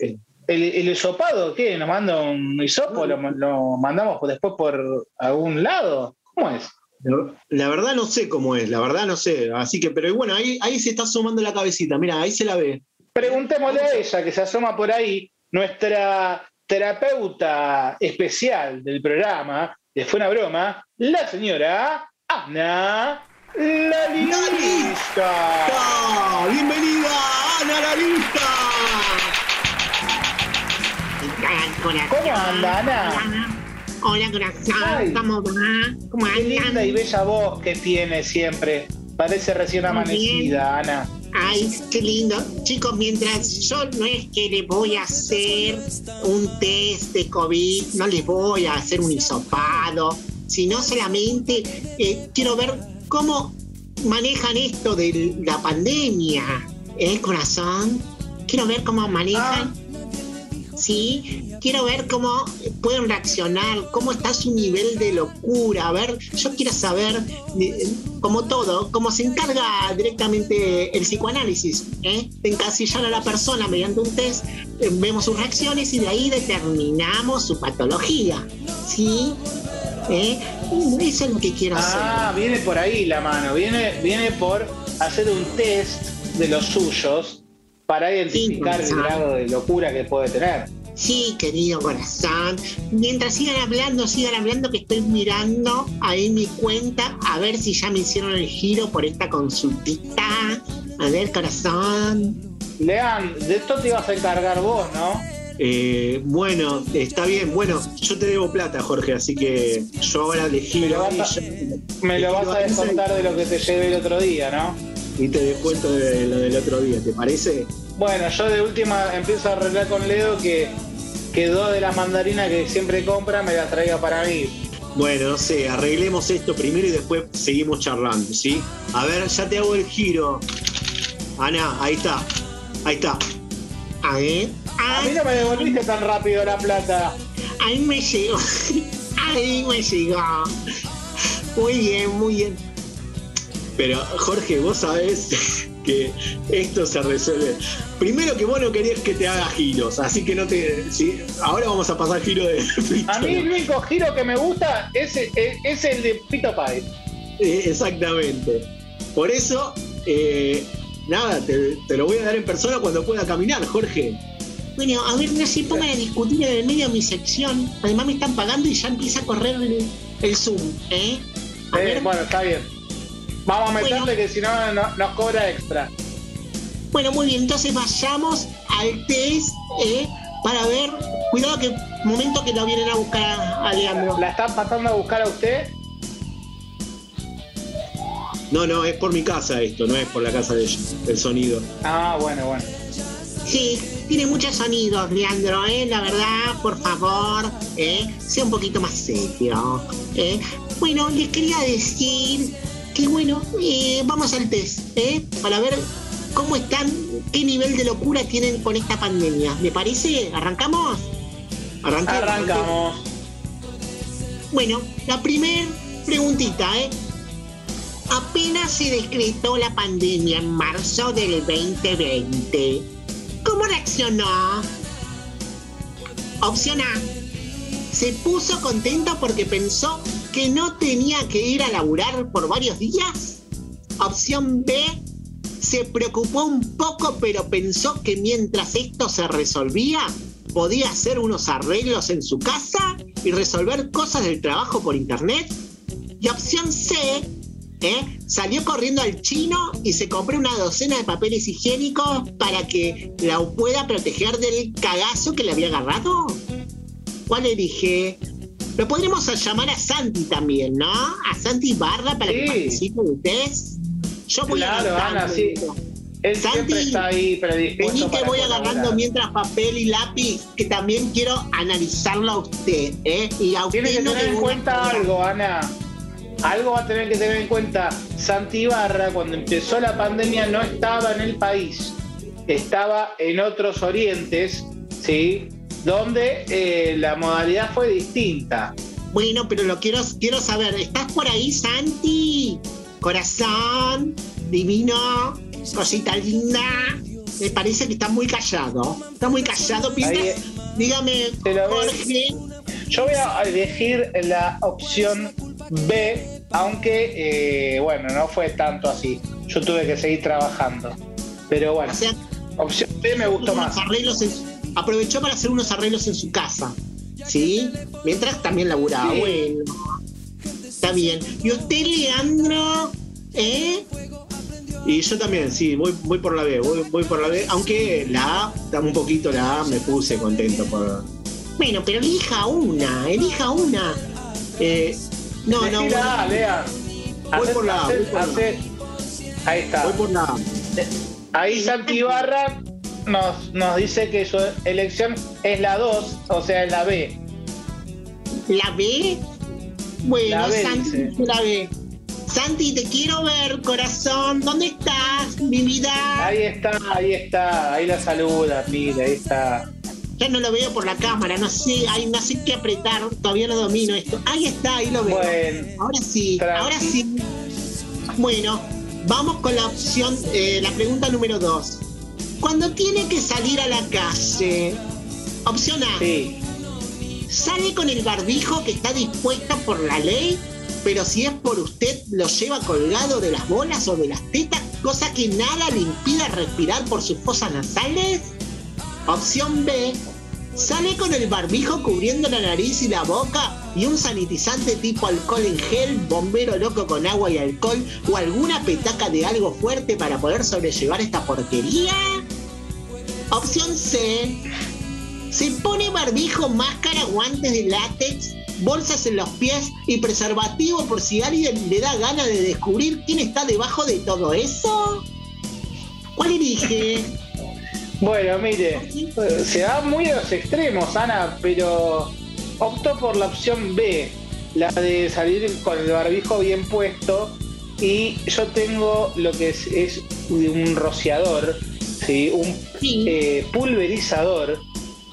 C: el, el, hisopado? ¿Qué? ¿Nos manda un hisopo? ¿Lo, lo mandamos después por algún lado? ¿Cómo es?
L: La- verdad no sé cómo es, la verdad no sé. Así que, pero bueno, ahí, ahí se está asomando la cabecita. Mira, ahí se la ve.
C: Preguntémosle a ella que se asoma por ahí, nuestra terapeuta especial del programa, de Fue una broma, la señora Ana Lalista.
L: ¡Ah! ¡Bienvenida, Ana la lista!
C: ¿Cómo anda, Ana?
B: Hola, corazón.
C: Ay.
B: ¿Cómo va? ¿Cómo
C: Qué linda y bella voz que tiene siempre. Parece recién amanecida, Ana.
B: Ay, qué lindo. Chicos, mientras yo no es que le voy a hacer un test de COVID, no les voy a hacer un hisopado, sino solamente eh, quiero ver cómo manejan esto de la pandemia. ¿Eh, corazón? Quiero ver cómo manejan. Sí, quiero ver cómo pueden reaccionar, cómo está su nivel de locura. A ver, yo quiero saber, eh, como todo, cómo se encarga directamente el psicoanálisis, ¿eh? de encasillar a la persona mediante un test, eh, vemos sus reacciones y de ahí determinamos su patología. ¿Sí? ¿eh? Eso es lo que quiero
C: Ah,
B: hacer.
C: viene por ahí la mano, viene, viene por hacer un test de los suyos para identificar el
B: Gonzalo.
C: grado de locura que puede tener.
B: Sí, querido corazón. Mientras sigan hablando, sigan hablando que estoy mirando ahí mi cuenta a ver si ya me hicieron el giro por esta consultita. A ver, corazón.
C: Lean, de esto te ibas a encargar vos, ¿no?
I: Eh, bueno, está bien. Bueno, yo te debo plata, Jorge, así que yo ahora le
C: Me
I: giro
C: lo
I: y,
C: vas a,
I: yo-
C: me lo
I: le
C: vas a descontar de lo que te llevé el otro día, ¿no?
I: y te descuento de lo del otro día, ¿te parece?
C: Bueno, yo de última empiezo a arreglar con Leo que, que dos de las mandarinas que siempre compra me las traiga para mí.
I: Bueno, no sé, arreglemos esto primero y después seguimos charlando, ¿sí? A ver, ya te hago el giro. Ana, ahí está. Ahí está.
B: A ver.
C: A mí no me devolviste tan rápido la plata.
B: Ahí me llegó. *laughs* Ahí me llegó. Muy bien, muy bien.
I: Pero, Jorge, vos sabés *laughs* que esto se resuelve. Primero que vos no querías que te haga giros, así que no te. ¿sí? Ahora vamos a pasar giro de. *laughs*
C: A mí el único giro que me gusta es, es, es el de Pito Pie.
I: Eh, Exactamente. Por eso, eh, nada, te, te lo voy a dar en persona cuando pueda caminar, Jorge.
B: Bueno, a ver, no se pongan a discutir en el medio de mi sección. Además me están pagando y ya empieza a correr el, el Zoom, ¿eh? A
C: Eh,
B: ver,
C: bueno, está bien. Vamos a meterle
B: Bueno.
C: que si no, no- nos cobra extra.
B: bueno, muy bien, entonces vayamos al test, ¿eh? Para ver, cuidado que momento que lo vienen a buscar a, a Leandro.
C: ¿La están pasando a buscar a usted?
I: No, no, es por mi casa esto, no es por la casa de ellos, el sonido.
C: Ah, bueno, bueno.
B: Sí, tiene muchos sonidos, Leandro, ¿eh? La verdad, por favor, ¿eh? Sea un poquito más serio, ¿eh? Bueno, les quería decir que, bueno, eh, vamos al test, ¿eh? Para ver cómo están, qué nivel de locura tienen con esta pandemia. ¿Me parece? ¿Arrancamos?
I: Arrancamos.
C: Arrancamos.
B: Bueno, la primer preguntita, ¿eh? Apenas se decretó la pandemia en marzo del 2020, ¿cómo reaccionó? Opción A. Se puso contento porque pensó que no tenía que ir a laburar por varios días. Opción B. Se preocupó un poco pero pensó que mientras esto se resolvía, podía hacer unos arreglos en su casa y resolver cosas del trabajo por internet. Y opción C, ¿eh? salió corriendo al chino y se compró una docena de papeles higiénicos para que la pueda proteger del cagazo que le había agarrado. ¿Cuál elige? Lo podremos llamar a Santi también, ¿no? A Santi Barra para que
C: Sí.
B: participe de ustedes. Yo voy
C: Claro,
B: anotando.
C: Ana, sí. Él
B: Santi,
C: siempre está ahí predispuesto
B: que voy agarrando mientras papel y lápiz, que también quiero analizarlo a usted, ¿eh? Y a usted
C: Tiene que
B: no
C: tener en
B: a
C: cuenta algo, Ana. Algo va a tener que tener en cuenta. Santi Barra, cuando empezó la pandemia, no estaba en el país. Estaba en otros orientes, ¿sí? Donde eh, la modalidad fue distinta.
B: Bueno, pero lo quiero, quiero saber, ¿estás por ahí, Santi? Corazón, divino, cosita linda. Me parece que está muy callado. Está muy callado, Pintas. Dígame. Jorge.
C: Yo voy a elegir la opción B, aunque, eh, bueno, no fue tanto así. Yo tuve que seguir trabajando. Pero bueno,
B: O sea,
C: opción B me gustó más.
B: arreglos en- aprovechó para hacer unos arreglos en su casa. ¿Sí? Mientras también laburaba.
C: Sí.
B: Bueno. Está bien. ¿Y usted, Leandro? ¿Eh?
I: Y yo también, sí, voy, voy por la B, voy, voy por la B, aunque la A, un poquito la A, me puse contento por...
B: Bueno, pero elija una, elija una.
I: Eh,
B: No, no,
C: la A,
B: bueno.
C: Lea.
I: Voy por la A, voy por la A.
C: Ahí está.
I: voy por la A.
C: Ahí Santi Barra nos, nos dice que su elección es la 2, o sea, es la B.
B: ¿La B? Bueno,
C: La B,
B: Santi,
C: dice.
B: la B. Santi, te quiero ver, corazón. ¿Dónde estás, mi vida?
C: Ahí está, ahí está, ahí la saluda, mira, ahí está.
B: Ya no lo veo por la cámara, no sé, ay, no sé qué apretar, todavía no domino esto. Ahí está, ahí lo veo.
C: Bueno,
B: Ahora sí, ahora sí. Bueno, vamos con la opción, eh, la pregunta número dos. Cuando tiene que salir a la calle, opción A,
C: sí.
B: sale con el barbijo que está dispuesto por la ley, pero si es por usted lo lleva colgado de las bolas o de las tetas, cosa que nada le impida respirar por sus fosas nasales. Opción B, sale con el barbijo cubriendo la nariz y la boca y un sanitizante tipo alcohol en gel, bombero loco con agua y alcohol o alguna petaca de algo fuerte para poder sobrellevar esta porquería. Opción C, se pone barbijo, máscara, guantes de látex, bolsas en los pies y preservativo por si alguien le da gana de descubrir quién está debajo de todo eso. ¿Cuál elige?
C: Bueno, mire, se va muy a los extremos, Ana, pero optó por la opción B, la de salir con el barbijo bien puesto. Y yo tengo lo que es un rociador, ¿sí? un eh, pulverizador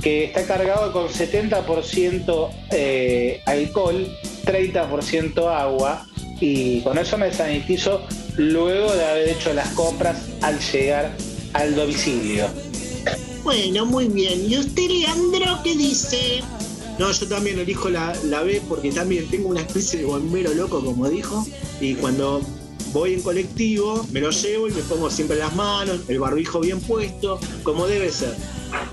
C: que está cargado con 70% eh, alcohol, 30% agua. Y con eso me sanitizo luego de haber hecho las compras al llegar al domicilio.
B: Bueno, muy bien. ¿Y usted, Leandro, qué dice?
I: No, yo también elijo la, la B porque también tengo una especie de bombero loco, como dijo. Y cuando voy en colectivo, me lo llevo y me pongo siempre las manos, el barbijo bien puesto, como debe ser.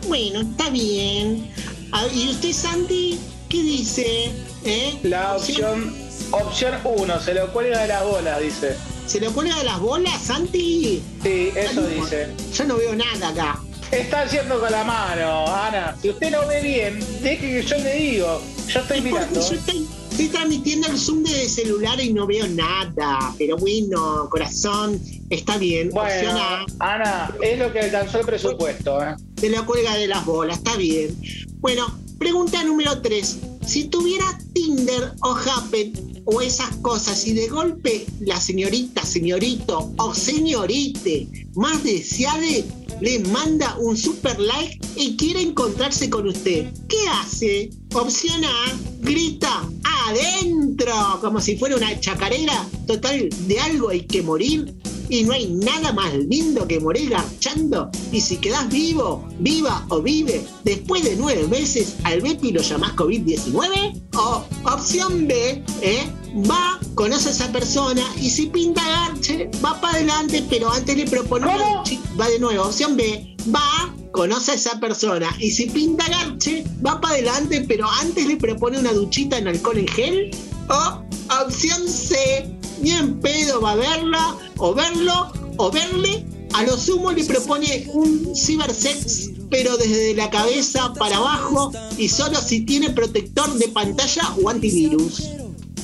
B: Bueno, está bien. Ah, ¿Y usted, Santi, qué dice? ¿Eh?
C: La opción opción 1, se lo cuelga de las bolas, dice.
B: ¿Se lo cuelga de las bolas, Santi?
C: Sí, eso dice.
B: Yo no veo nada acá.
C: Está haciendo con la mano, Ana. Si usted no ve bien, deje que yo le digo. Yo estoy mirando.
B: Yo estoy, estoy transmitiendo el zoom de celular y no veo nada. Pero bueno, corazón, está bien.
C: Bueno,
B: A.
C: Ana, es lo que alcanzó el presupuesto. ¿eh?
B: Se lo cuelga de las bolas, está bien. Bueno, pregunta número 3. Si tuviera Tinder o Happen o esas cosas y de golpe la señorita, señorito o señorite más deseade le manda un super like y quiere encontrarse con usted, ¿qué hace? Opción A, grita adentro, como si fuera una chacarera. Total, de algo hay que morir. Y no hay nada más lindo que morir garchando. Y si quedás vivo, viva o vive, después de nueve meses al Bepi lo llamás COVID-19. O opción B, ¿eh? va, conoce a esa persona y si pinta garche, va para adelante, pero antes le propone Va de nuevo, opción B, va, conoce a esa persona y si pinta garche, va para adelante, pero antes le propone una duchita en alcohol en gel. O opción C, ni en pedo va a verla, o verlo, o verle. A lo sumo le propone un cibersex, pero desde la cabeza para abajo y solo si tiene protector de pantalla o antivirus.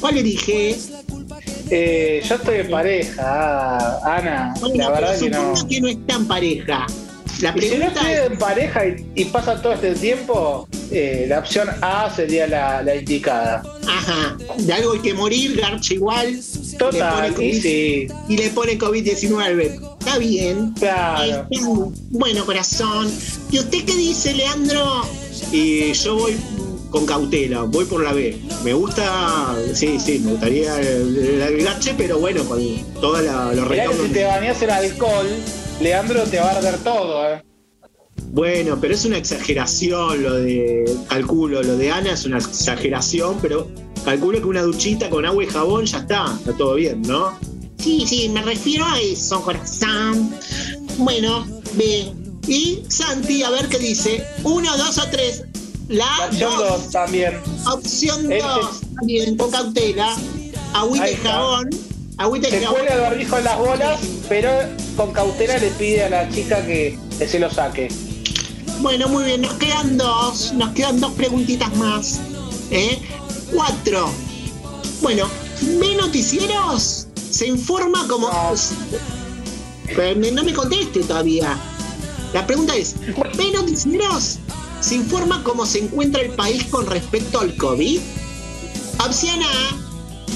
B: ¿Cuál elige?
C: Eh, yo estoy en pareja, Ana.
B: Bueno,
C: la verdad
B: pero
C: que no.
B: que no está en pareja. La
C: si no
B: es,
C: en pareja y, y pasa todo este tiempo, eh, la opción A sería la, la indicada.
B: ajá, de algo hay que morir, garcha igual.
C: Total,
B: le pone
C: y sí.
B: le pone COVID-19 al bebé. Está bien.
C: Claro.
B: Bueno, corazón. ¿Y usted qué dice, Leandro?
I: Y yo voy con cautela, voy por la B. Me gusta, sí, sí, me gustaría el, el garche, pero bueno, con todos los recaudos.
C: si te bañas en alcohol, Leandro te va a arder todo, ¿eh?
I: Bueno, pero es una exageración lo de, calculo, lo de Ana es una exageración, pero calculo que una duchita con agua y jabón ya está, está todo bien, ¿no?
B: Sí, sí, me refiero a eso, corazón. Bueno, B. Y Santi, a ver qué dice. Uno, dos o tres. La
C: opción
B: dos.
C: 2 también.
B: Opción
C: Este-
B: 2. También, con cautela. Agüita y
C: está.
B: jabón. Agüita
C: Se cuelga el barbijo en las bolas, pero con cautela le pide a la chica que, que se lo saque.
B: Bueno, muy bien, nos quedan dos, nos quedan dos preguntitas más. ¿eh? Cuatro. Bueno, ¿ve noticieros? Se informa como... Pero me- no me conteste todavía. La pregunta es, ¿ve noticieros? ¿Se informa cómo se encuentra el país con respecto al COVID? Opción A,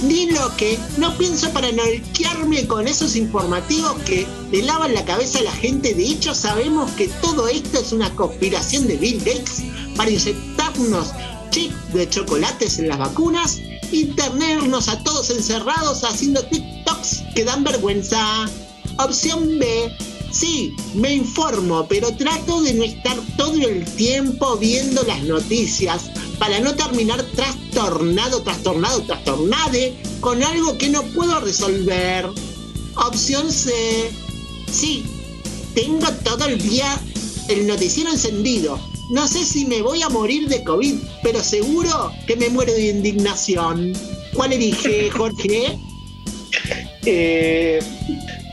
B: ni lo que no pienso paranoiquearme con esos informativos que le lavan la cabeza a la gente. De hecho, sabemos que todo esto es una conspiración de Bill Gates para inyectarnos chips de chocolates en las vacunas y tenernos a todos encerrados haciendo TikToks que dan vergüenza. Opción B. Sí, me informo, pero trato de no estar todo el tiempo viendo las noticias para no terminar trastornado, trastornado, trastornade con algo que no puedo resolver. Opción C. Sí, tengo todo el día el noticiero encendido. No sé si me voy a morir de COVID, pero seguro que me muero de indignación. ¿Cuál elige, *laughs* Jorge?
C: Eh,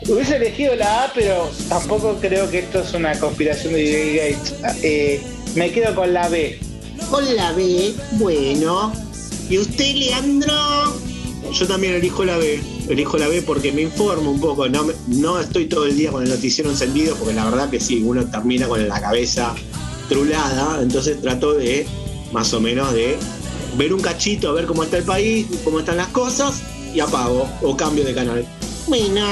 C: hubiese elegido la A, pero tampoco creo que esto es una conspiración de Bill Gates. Eh, me quedo con la B.
B: Con la B, bueno. ¿Y usted, Leandro?
M: Yo también elijo la B. Elijo la B porque me informo un poco. No, no estoy todo el día con el noticiero encendido porque la verdad que sí, uno termina con la cabeza trulada. Entonces trato de, más o menos, de ver un cachito, a ver cómo está el país, cómo están las cosas y apago o cambio de canal.
B: Bueno.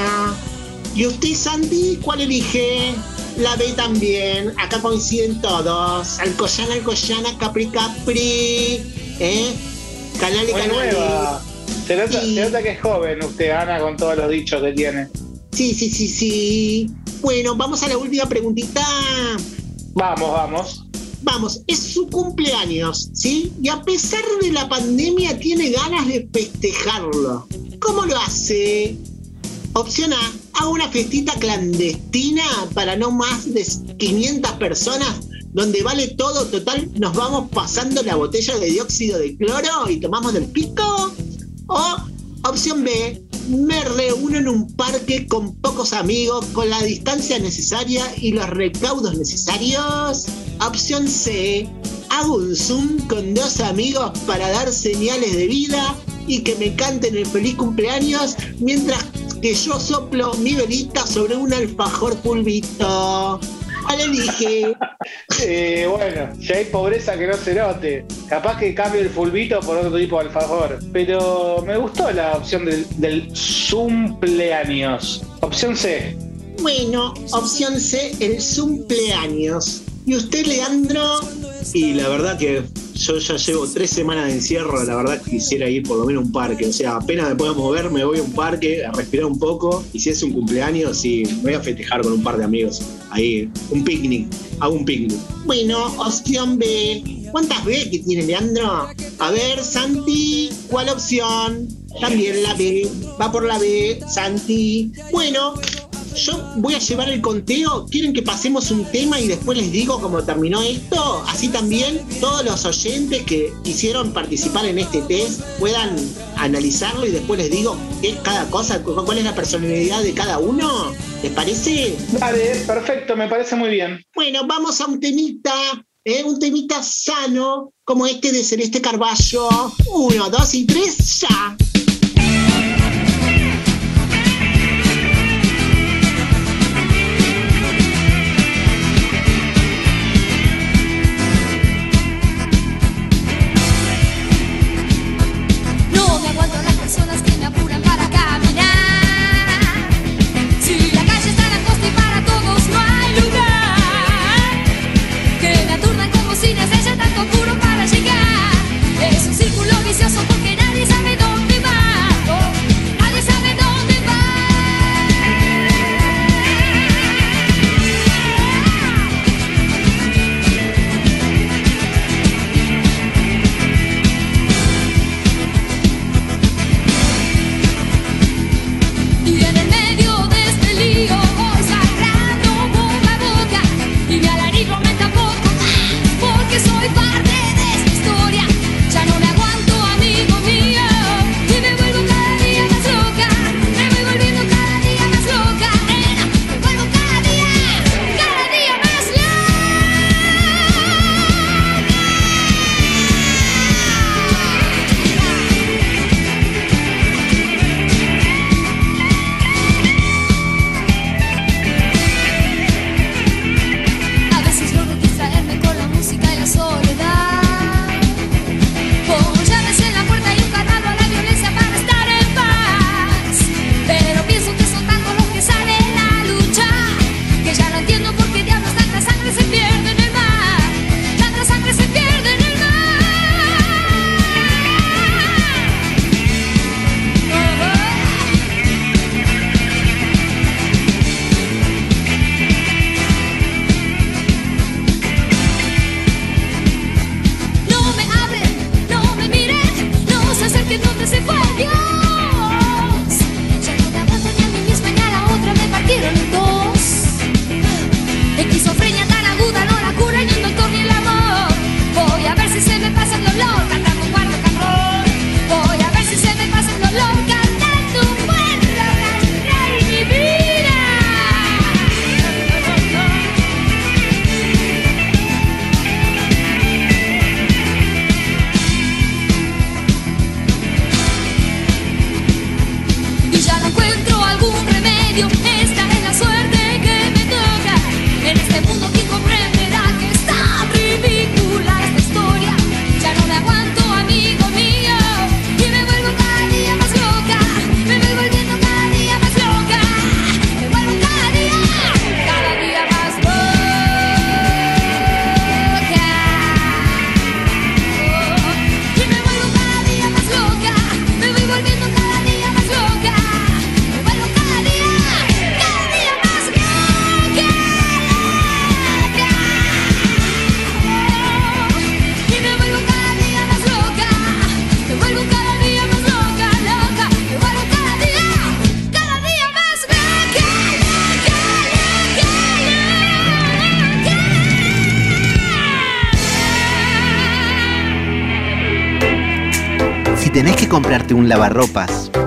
B: ¿Y usted, Santi, cuál elige? La B también. Acá coinciden todos. Alcoyana, Alcoyana, Capri, Capri. ¿Eh? Canal canales.
C: nueva. Se nota, se nota que es joven usted, Ana, con todos los dichos que tiene.
B: Sí, sí, sí, sí. Bueno, vamos a la última preguntita.
C: Vamos, vamos.
B: Vamos, es su cumpleaños, ¿sí? Y a pesar de la pandemia tiene ganas de festejarlo. ¿Cómo lo hace? Opción A, hago una fiestita clandestina para no más de 500 personas, donde vale todo, total, nos vamos pasando la botella de dióxido de cloro y tomamos del pico. O opción B, me reúno en un parque con pocos amigos, con la distancia necesaria y los recaudos necesarios. Opción C, hago un Zoom con dos amigos para dar señales de vida y que me canten el feliz cumpleaños mientras que yo soplo mi velita sobre un alfajor pulvito. ¿Cuál elige?
C: Eh, bueno, si hay pobreza que no se note. Capaz que cambie el fulbito por otro tipo de alfajor. Pero me gustó la opción del, del cumpleaños. Opción C.
B: Bueno, opción C, el cumpleaños. ¿Y usted, Leandro?
M: Y la verdad que yo ya llevo tres semanas de encierro, la verdad que quisiera ir por lo menos a un parque. O sea, apenas me puedo mover, me voy a un parque a respirar un poco. Y si es un cumpleaños, sí, me voy a festejar con un par de amigos. Ahí, un picnic. Hago un picnic.
B: Bueno, opción B. ¿Cuántas B que tiene Leandro? A ver, Santi, ¿cuál opción? También la B. Va por la B, Santi. Bueno, yo voy a llevar el conteo. ¿Quieren que pasemos un tema y después les digo cómo terminó esto? Así también todos los oyentes que quisieron participar en este test puedan analizarlo y después les digo qué es cada cosa, cu- cuál es la personalidad de cada uno. ¿Les parece?
C: Vale, perfecto, me parece muy bien.
B: Bueno, vamos a un temita, ¿eh? un temita sano, como este de Celeste Carballo. Uno, dos y tres, ya.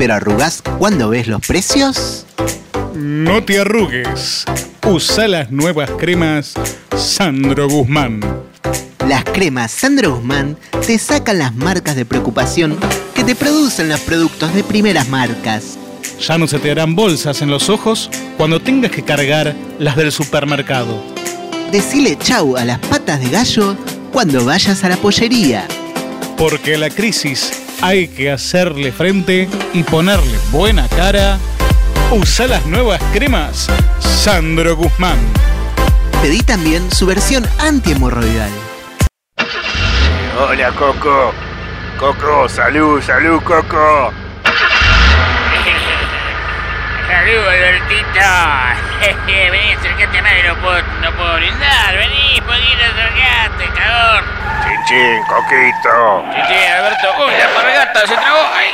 K: Pero arrugás cuando ves los precios,
A: No te arrugues. Usa las nuevas cremas Sandro Guzmán.
K: las cremas Sandro Guzmán te sacan las marcas de preocupación que te producen los productos de primeras marcas.
A: Ya no se te harán bolsas en los ojos cuando tengas que cargar las del supermercado.
K: Decile chau a las patas de gallo cuando vayas a la pollería.
A: Porque la crisis hay que hacerle frente y ponerle buena cara. Usa las nuevas cremas Sandro Guzmán.
K: Pedí también su versión antihemorroidal.
N: Hola, Coco. Coco, salud, salud, Coco. *laughs*
O: Saludos, Albertito. *laughs* Vení, acércate más, no puedo, no puedo brindar. Vení, poquito, acercate, cagón.
N: Chin, chin, Coquito.
O: Sí, Alberto. Uy, la pargata se trabó. Ay.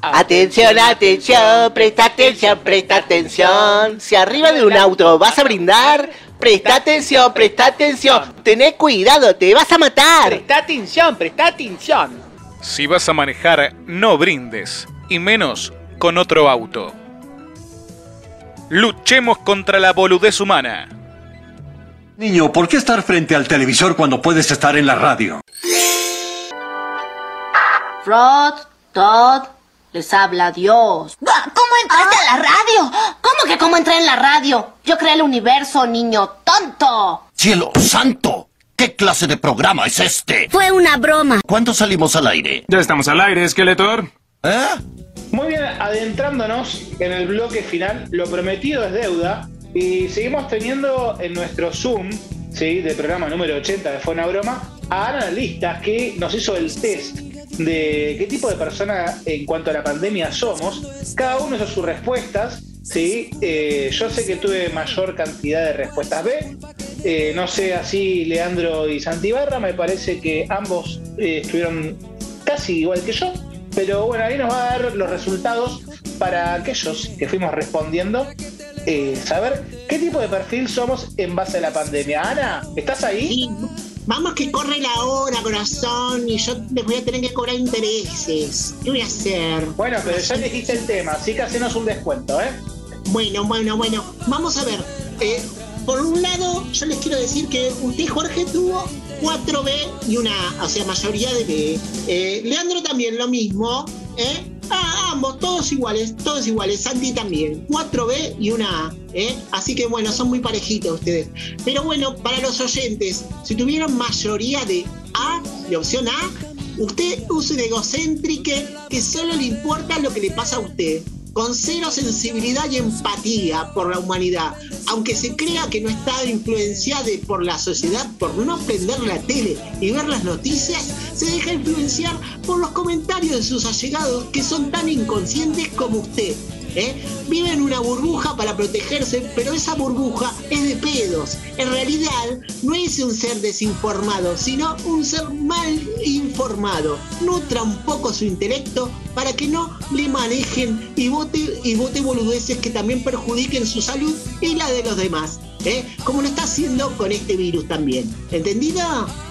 K: Atención, atención, presta atención, presta atención. Si arriba de un auto vas a brindar, presta atención, presta atención. Tené cuidado, te vas a matar.
P: Presta atención, presta atención.
A: Si vas a manejar, no brindes, y menos con otro auto. Luchemos contra la boludez humana.
Q: Niño, ¿por qué estar frente al televisor cuando puedes estar en la radio?
R: Rod, Todd, les habla Dios. ¿Cómo entraste a la radio? ¿Cómo que cómo entré en la radio? Yo creé el universo, niño tonto.
Q: ¡Cielo santo! ¿Qué clase de programa es este?
R: Fue una broma.
Q: ¿Cuándo salimos al aire?
S: Ya estamos al aire, Skeletor.
Q: ¿Eh?
C: Muy bien, adentrándonos en el bloque final, lo prometido es deuda y seguimos teniendo en nuestro Zoom, ¿sí? del programa número 80 de Fue una Broma, a analistas que nos hizo el test de qué tipo de persona en cuanto a la pandemia somos. Cada uno hizo sus respuestas. ¿sí? Eh, yo sé que tuve mayor cantidad de respuestas B. Eh, no sé así Leandro y Santibarra, me parece que ambos eh, estuvieron casi igual que yo. Pero bueno, ahí nos va a dar los resultados para aquellos que fuimos respondiendo. Eh, saber qué tipo de perfil somos en base a la pandemia. Ana, ¿estás ahí?
B: Vamos que corre la hora, corazón, y yo les voy a tener que cobrar intereses. ¿Qué voy a hacer?
C: Bueno, pero ya dijiste el tema, así que hacenos un descuento, ¿eh?
B: Bueno, bueno, bueno. Vamos a ver. Eh, por un lado, yo les quiero decir que usted, Jorge, tuvo 4B y una, o sea, mayoría de B. Eh, Leandro también lo mismo, ¿eh? Ah, ambos, todos iguales, todos iguales. Santi también, 4B y una A, ¿eh? Así que bueno, son muy parejitos ustedes. Pero bueno, para los oyentes, si tuvieron mayoría de A, de opción A, usted use de egocéntrique que solo le importa lo que le pasa a usted con cero sensibilidad y empatía por la humanidad, aunque se crea que no está influenciada por la sociedad por no prender la tele y ver las noticias, se deja influenciar por los comentarios de sus allegados que son tan inconscientes como usted. ¿eh? Vive en una burbuja para protegerse, pero esa burbuja es de pedos. En realidad, no es un ser desinformado, sino un ser mal informado. Nutra un poco su intelecto para que no le manejen y vote, y vote boludeces que también perjudiquen su salud y la de los demás. ¿eh? Como lo está haciendo con este virus también. ¿Entendido,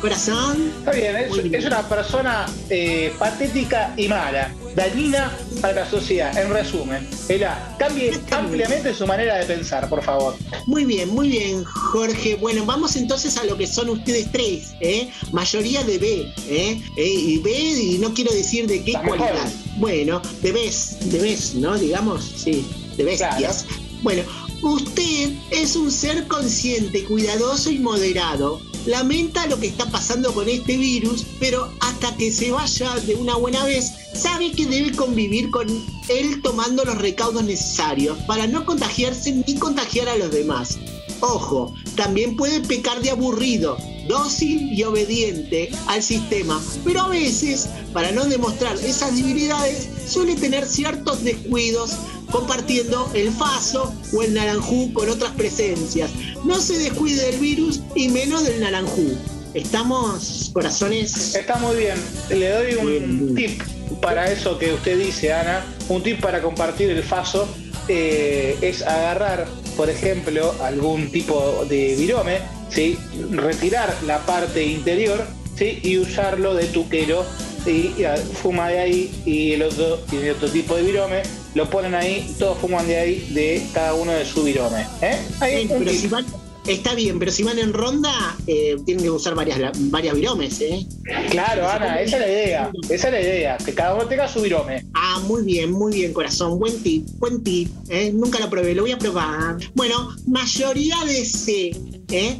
B: corazón?
C: Está bien, es, es una persona eh, patética y mala, dañina para la sociedad. En resumen, Ela, cambie ampliamente su manera de pensar, por favor.
B: Muy bien, muy bien, Jorge. Bueno, vamos entonces a lo que son ustedes tres, ¿eh? Mayoría de B, ¿eh? Eh, Y B, y no quiero decir de qué cualidad. Bueno, de Bs, de Bs, ¿no? Digamos, sí, de bestias. Bueno, usted es un ser consciente, cuidadoso y moderado. Lamenta lo que está pasando con este virus, pero hasta que se vaya de una buena vez, sabe que debe convivir con él tomando los recaudos necesarios para no contagiarse ni contagiar a los demás. Ojo, también puede pecar de aburrido, dócil y obediente al sistema, pero a veces, para no demostrar esas debilidades, suele tener ciertos descuidos compartiendo el faso o el naranjú con otras presencias. No se descuide del virus y menos del naranjú. ¿Estamos, corazones?
C: Está muy bien. Le doy un tip para eso que usted dice, Ana. Un tip para compartir el faso eh, es agarrar, por ejemplo, algún tipo de virome ¿sí? retirar la parte interior ¿sí? y usarlo de tuquero. Y, y, ah, fuma de ahí y el otro tiene otro tipo de virome, lo ponen ahí, todos fuman de ahí, de cada uno de su virome. ¿eh? Ahí,
B: pero si van- está bien, pero si van en ronda, eh, tienen que usar varias, varias viromes, ¿eh?
C: Claro, Ana, esa es la idea. Esa es la idea, que cada uno tenga su virome.
B: Ah, muy bien, muy bien, corazón. Buen tip, buen tip. ¿eh? Nunca lo probé, lo voy a probar. Bueno, mayoría de C, ¿eh?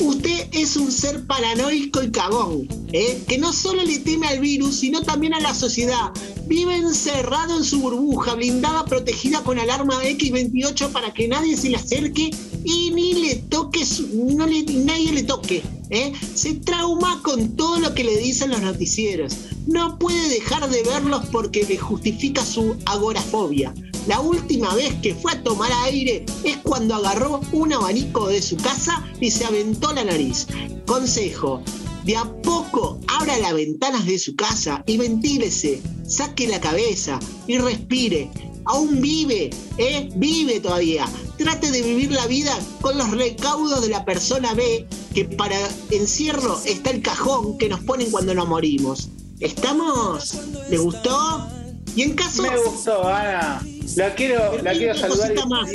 B: Usted es un ser paranoico y cagón, ¿eh? que no solo le teme al virus, sino también a la sociedad. Vive encerrado en su burbuja, blindada, protegida con alarma X28 para que nadie se le acerque y ni le toque, no le, nadie le toque. ¿eh? Se trauma con todo lo que le dicen los noticieros. No puede dejar de verlos porque le justifica su agorafobia. La última vez que fue a tomar aire es cuando agarró un abanico de su casa y se aventó la nariz. Consejo, de a poco abra las ventanas de su casa y ventílese, saque la cabeza y respire. Aún vive, ¿eh? Vive todavía. Trate de vivir la vida con los recaudos de la persona B, que para encierro está el cajón que nos ponen cuando nos morimos. ¿Estamos? ¿Le gustó? Y en caso.
C: Me gustó, Ana. La quiero, la quiero
B: una
C: saludar
B: cosita
C: y
B: más.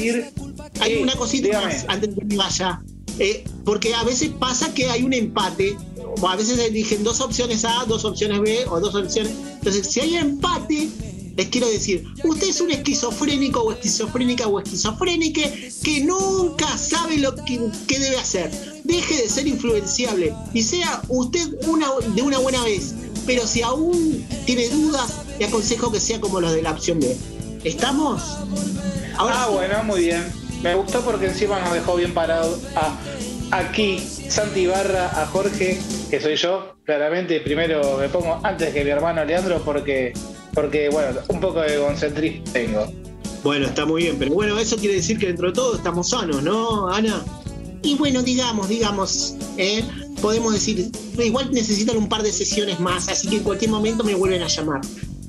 B: Hay
C: Sí,
B: una cosita
C: dígame.
B: más antes de que me vaya. Eh, porque a veces pasa que hay un empate, o a veces eligen dos opciones A, dos opciones B o dos opciones. Entonces, si hay empate, les quiero decir, usted es un esquizofrénico o esquizofrénica o esquizofrénica que nunca sabe lo que, que debe hacer. Deje de ser influenciable y sea usted una, de una buena vez. Pero si aún tiene dudas, le aconsejo que sea como los de la opción B. ¿Estamos?
C: ah, bueno, muy bien. Me gustó porque encima nos dejó bien parado a aquí, Santi Barra, a Jorge, que soy yo. Claramente, primero me pongo antes que mi hermano Leandro porque, porque bueno, un poco de concentrismo tengo.
B: Bueno, está muy bien, pero bueno, eso quiere decir que dentro de todo estamos sanos, ¿no, Ana? Y bueno, digamos, digamos, ¿eh? podemos decir, igual necesitan un par de sesiones más, así que en cualquier momento me vuelven a llamar.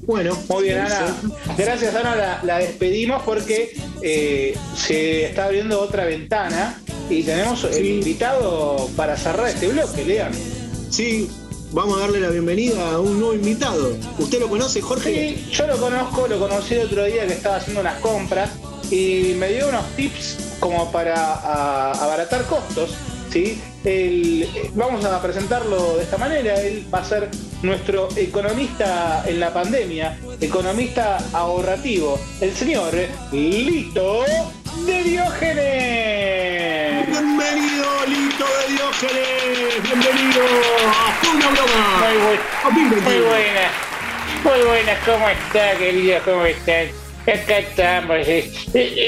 B: Bueno,
C: Muy bien, Ana. Gracias, Ana. La, la despedimos porque eh, se está abriendo otra ventana y tenemos el invitado para cerrar este bloque, Lean.
B: Sí, vamos a darle la bienvenida a un nuevo invitado. ¿Usted lo conoce, Jorge?
C: Sí, yo lo conozco, lo conocí el otro día que estaba haciendo unas compras y me dio unos tips como para a- abaratar costos. ¿Sí? El- eh, vamos a presentarlo de esta manera. Él va a ser nuestro economista en la pandemia, economista ahorrativo, el señor Lito de Diógenes.
B: Bienvenido, Lito de Diógenes. Bienvenido a una broma.
T: Muy, bu- muy buenas, muy buenas, ¿cómo está, querido? ¿Cómo están? Acá estamos. eh,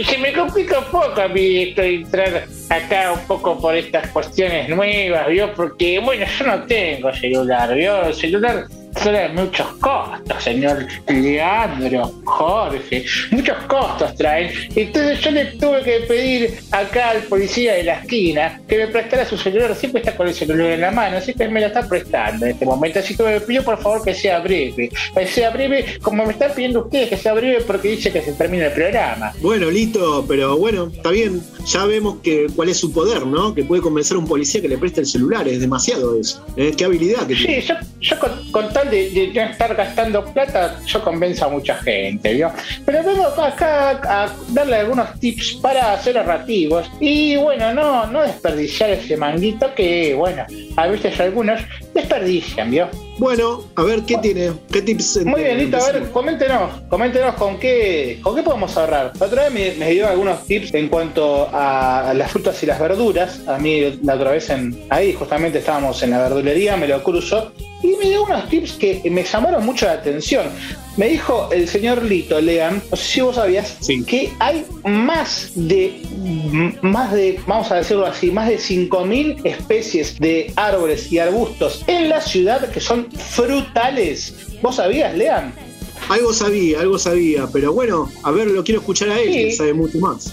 T: Se me complica un poco a mí esto de entrar acá un poco por estas cuestiones nuevas, ¿vio? Porque, bueno, yo no tengo celular, ¿vio? El celular trae muchos costos, señor Leandro, Jorge, muchos costos traen. Entonces yo le tuve que pedir acá al policía de la esquina que me prestara su celular, siempre está con el celular en la mano, así que me lo está prestando en este momento, así que me pido por favor que sea breve, que sea breve como me están pidiendo ustedes que sea breve porque dice que se termina el programa.
B: Bueno, Lito, pero bueno, está bien. Ya vemos que cuál es su poder, ¿no? Que puede convencer a un policía que le preste el celular. Es demasiado eso. ¿eh? Qué habilidad que tiene.
T: Sí, yo, yo con, con tal de, no estar gastando plata, yo convenzo a mucha gente, ¿vio? Pero vengo acá a darle algunos tips para ser ahorrativos y, bueno, no, no desperdiciar ese manguito que, bueno, a veces algunos desperdician, ¿vio?
B: Bueno, a ver, ¿qué tiene? ¿Qué tips?
C: Muy bien, Lito, a ver, coméntenos, coméntenos con qué, con qué podemos ahorrar. La otra vez me, me dio algunos tips en cuanto a las frutas y las verduras. A mí la otra vez en, ahí justamente estábamos en la verdulería, me lo cruzo, y me dio unos tips que me llamaron mucho la atención. Me dijo el señor Lito, Lean, no sé si vos sabías, que hay más de, más de, vamos a decirlo así, más de 5.000 especies de árboles y arbustos en la ciudad que son frutales. ¿Vos sabías, Lean?
B: Algo sabía, algo sabía, pero bueno, a ver, lo quiero escuchar a él,
C: Sí.
B: que sabe mucho más.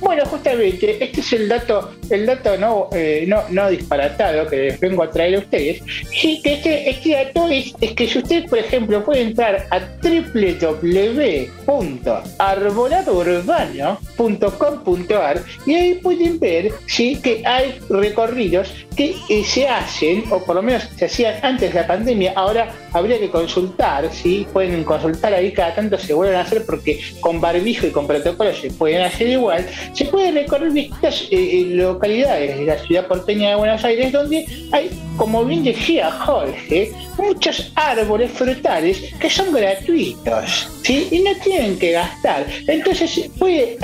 C: Bueno, justamente, este es el dato, el dato no, eh, no, no disparatado que les vengo a traer a ustedes. Sí, que este, este dato es, es que si usted, por ejemplo, puede entrar a www.arboladourbano.com.ar y ahí pueden ver sí, que hay recorridos que eh, se hacen, o por lo menos se hacían antes de la pandemia, ahora habría que consultar, ¿sí? pueden consultar ahí cada tanto se vuelven a hacer porque con barbijo y con protocolo se pueden hacer igual, se pueden recorrer distintas eh, eh, localidades de la ciudad porteña de Buenos Aires donde hay, como bien decía Jorge, muchos árboles frutales que son gratuitos ¿sí? y no tienen que gastar. Entonces se puede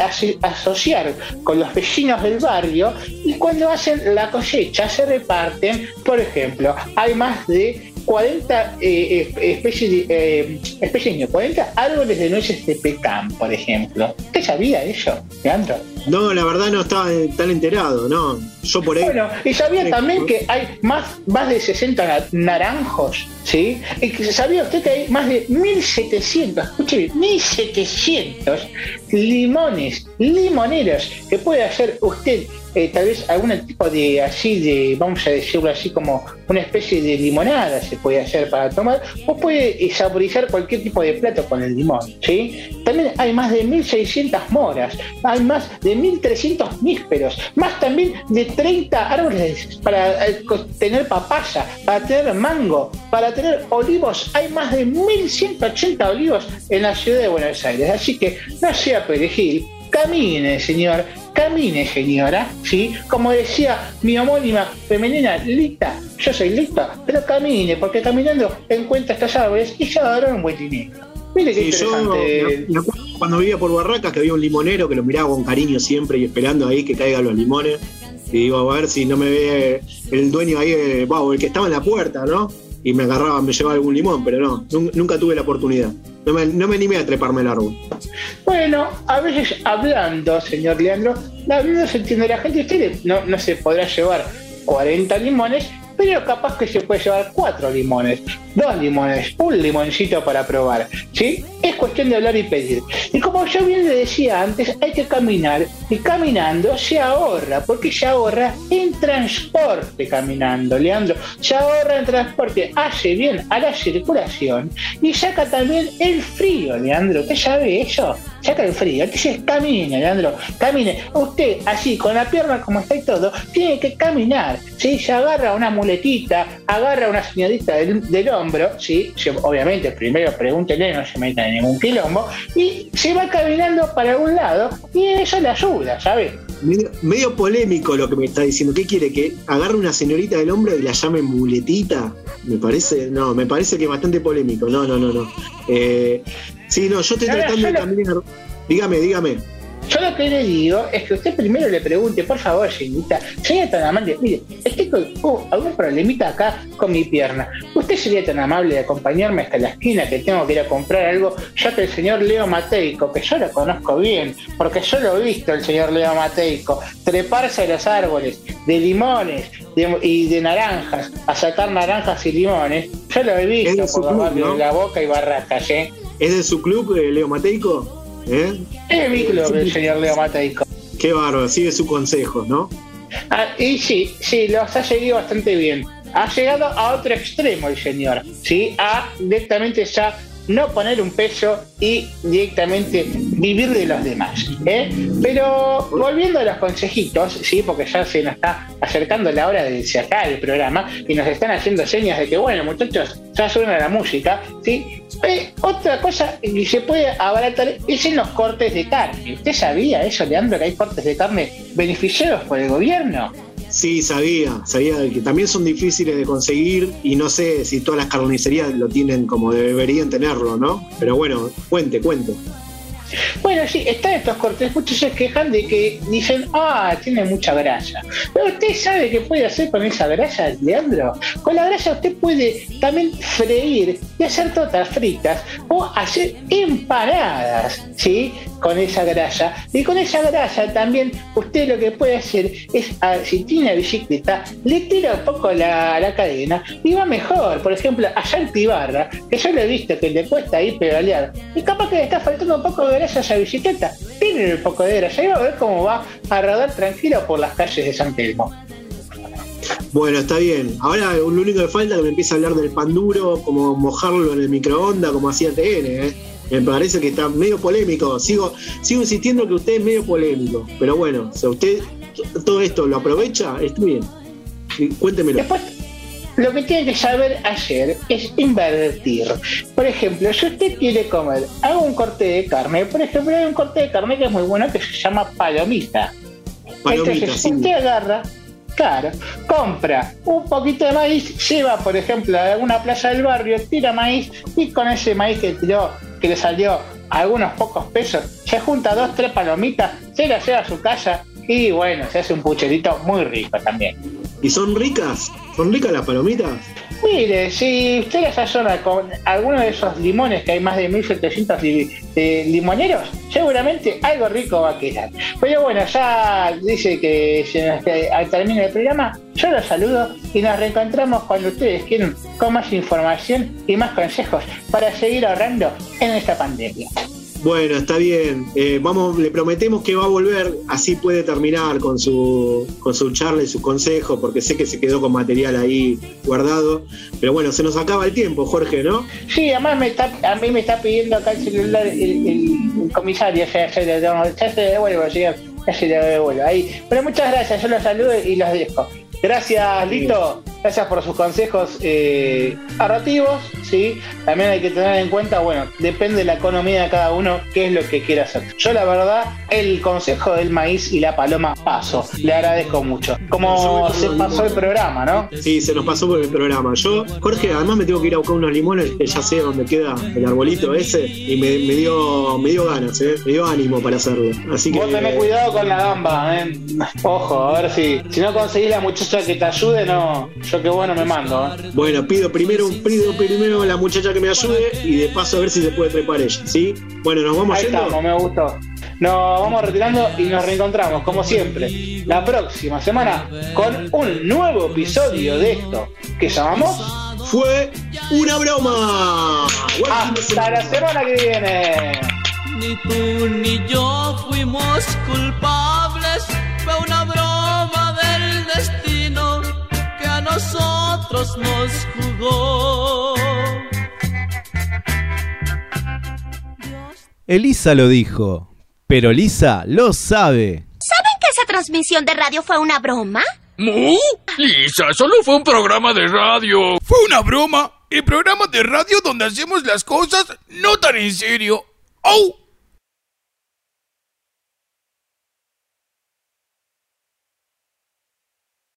C: asociar con los vecinos del barrio y cuando hacen la cosecha se reparten, por ejemplo, hay más de 40 eh, especies, eh, especies, no, 40 árboles de nueces de pecan, por ejemplo. ¿Usted sabía eso, Leandro?
I: No, la verdad no estaba tan enterado, no. Yo por ahí.
C: Bueno, y sabía también que hay más, más de 60 na- naranjos, ¿sí? Y que sabía usted que hay más de 1700, escuche bien, 1700 limones, limoneros, que puede hacer usted eh, tal vez algún tipo de así de, vamos a decirlo así como una especie de limonada se puede hacer para tomar, o puede eh, saborizar cualquier tipo de plato con el limón, ¿sí? También hay más de 1600 moras, hay más de 1300 nísperos, más también de 30 árboles para eh, tener papaya, para tener mango, para tener olivos, hay más de 1180 olivos en la ciudad de Buenos Aires, así que no sea perejil, camine señor, camine señora, ¿sí? Como decía mi homónima femenina Lita, yo soy Lita, pero camine, porque caminando encuentra estos árboles y se agarra un buen dinero. Mire qué
I: Sí, yo
C: interesante.
I: me acuerdo cuando vivía por Barracas que había un limonero que lo miraba con cariño siempre y esperando ahí que caigan los limones. Y digo, a ver si no me ve el dueño ahí, eh, wow, el que estaba en la puerta, ¿no? Y me agarraba, me llevaba algún limón, pero no, nun- nunca tuve la oportunidad. No me, no me animé a treparme el árbol.
C: Bueno, a veces hablando, señor Leandro, hablando se entiende la gente, usted no, no se podrá llevar 40 limones, pero capaz que se puede llevar 4 limones, 2 limones, un limoncito para probar, ¿sí? Es cuestión de hablar y pedir. Y como yo bien le decía antes, hay que caminar, y caminando se ahorra, porque se ahorra en transporte caminando, Leandro, se ahorra en transporte, hace bien a la circulación y saca también el frío, Leandro, ¿usted sabe eso? Saca el frío, entonces camine, Leandro, camine. Usted, así, con la pierna como está y todo, tiene que caminar, ¿sí? Se agarra una muletita, agarra una señorita del, del hombro, ¿sí? Obviamente, primero pregúntele, no se meta en ningún quilombo, y se va caminando para algún lado, y eso le ayuda, ¿sabe?
I: Medio, medio polémico lo que me está diciendo. ¿Qué quiere? ¿Que agarre una señorita del hombro y la llame muletita? Me parece, no, me parece que es bastante polémico. No, no, no, no. Eh, sí, no, yo estoy
C: no,
I: tratando
C: yo
I: de
C: lo-
I: caminar. Dígame, dígame.
C: Yo lo que le digo es que usted primero le pregunte, por favor, señorita, sería tan amable, mire, estoy con algún problemita acá con mi pierna. ¿Usted sería tan amable de acompañarme hasta la esquina que tengo que ir a comprar algo? Ya que el señor Leo Mateico, que yo lo conozco bien, porque yo lo he visto el señor Leo Mateico, treparse a los árboles de limones de- y de naranjas, a sacar naranjas y limones, yo lo he visto por barrios
I: ¿no?
C: de La Boca y Barracas, ¿eh?
I: ¿Es de su club, eh, Leo Mateico? ¿Eh?
C: Es mi club el señor Leo Mateico.
I: Qué bárbaro, sigue sus consejos, ¿no?
C: Ah, y sí, sí, los ha seguido bastante bien. Ha llegado a otro extremo el señor, ¿sí? A directamente ya no poner un peso y directamente vivir de los demás. ¿eh? Pero volviendo a los consejitos, ¿sí? porque ya se nos está acercando la hora de sacar el programa y nos están haciendo señas de que, bueno, muchachos, ya suena la música, ¿sí? Eh, otra cosa que se puede abaratar es en los cortes de carne. ¿Usted sabía eso, Leandro, que hay cortes de carne beneficiados por el gobierno?
I: Sí, sabía, sabía que también son difíciles de conseguir y no sé si todas las carnicerías lo tienen como deberían tenerlo, ¿no? Pero bueno, cuente, cuente.
C: Bueno, sí, están estos cortes, muchos se quejan de que dicen, ah, tiene mucha grasa. Pero usted sabe qué puede hacer con esa grasa, Leandro. Con la grasa usted puede también freír y hacer tortas fritas o hacer empanadas, ¿sí? Con esa grasa. Y con esa grasa también usted lo que puede hacer es, ah, si tiene bicicleta, le tira un poco la, la cadena y va mejor. Por ejemplo, allá en Pibarra, que yo lo he visto que le cuesta ahí pedalear, y capaz que le está faltando un poco de grasa a esa bicicleta. tiene un poco de grasa y va a ver cómo va a rodar tranquilo por las calles de San Telmo.
B: Bueno, está bien. Ahora lo único que falta es que me empiece a hablar del pan duro, como mojarlo en el microondas, como hacía TN, ¿eh? Me parece que está medio polémico. Sigo, sigo insistiendo que usted es medio polémico. Pero bueno, si usted todo esto lo aprovecha, está bien. Cuéntemelo.
C: Lo que tiene que saber hacer es invertir. Por ejemplo, si usted quiere comer, haga un corte de carne. Por ejemplo, hay un corte de carne que es muy bueno que se llama palomita.
B: Palomita,
C: Entonces,
B: sí.
C: usted agarra, claro, compra un poquito de maíz, lleva, por ejemplo, a alguna plaza del barrio, tira maíz y con ese maíz que tiró, que le salió algunos pocos pesos, se junta dos, tres palomitas, se las lleva a su casa y bueno, se hace un pucherito muy rico también.
B: ¿Y son ricas? ¿Son ricas las palomitas?
C: Mire, si usted las sazona con alguno de esos limones, que hay más de 1700 li- eh, limoneros, seguramente algo rico va a quedar. Pero bueno, ya dice que se nos- al término del programa, yo los saludo y nos reencontramos cuando ustedes quieran con más información y más consejos para seguir ahorrando en esta pandemia.
B: Bueno, está bien. Eh, vamos, le prometemos que va a volver, así puede terminar con su, con su charla y su consejo, porque sé que se quedó con material ahí guardado. Pero bueno, se nos acaba el tiempo, Jorge, ¿no?
C: Sí, además me está, a mí me está pidiendo acá el celular el, el- el comisario, ya, ya, le- ya se le devuelvo, ya se le devuelvo. Ahí. Pero muchas gracias, yo los saludo y los dejo. Gracias, Lito. Gracias por sus consejos eh, ahorrativos, ¿sí? También hay que tener en cuenta, bueno, depende de la economía de cada uno, qué es lo que quiera hacer. Yo, la verdad, el consejo del maíz y la paloma paso. Le agradezco mucho. Como se pasó el programa, ¿no?
B: Sí, se nos pasó por el programa. Yo, Jorge, además me tengo que ir a buscar unos limones, que ya sé dónde queda el arbolito ese, y me, me dio, me dio ganas, ¿eh? me dio ánimo para hacerlo. Así que.
C: Vos tenés cuidado con la gamba, ¿eh? Ojo, a ver si, si no conseguís la muchacha que te ayude, no. Yo que bueno me mando, ¿eh?
B: Bueno, pido primero, pido primero a la muchacha que me ayude y de paso a ver si se puede trepar ella, ¿sí? Bueno, nos vamos
C: Ahí
B: yendo.
C: estamos, me gustó. Nos vamos retirando y nos reencontramos, como siempre, la próxima semana con un nuevo episodio de esto que llamamos.
B: Fue una broma.
C: Hasta la semana que viene.
U: Ni tú ni yo fuimos culpables, fue una nosotros nos jugó.
J: Elisa lo dijo, pero Lisa lo sabe.
R: ¿Saben que esa transmisión de radio fue una broma?
O: ¿Mu? Lisa, solo fue un programa de radio.
A: Fue una broma. El programa de radio donde hacemos las cosas no tan en serio. ¡Oh!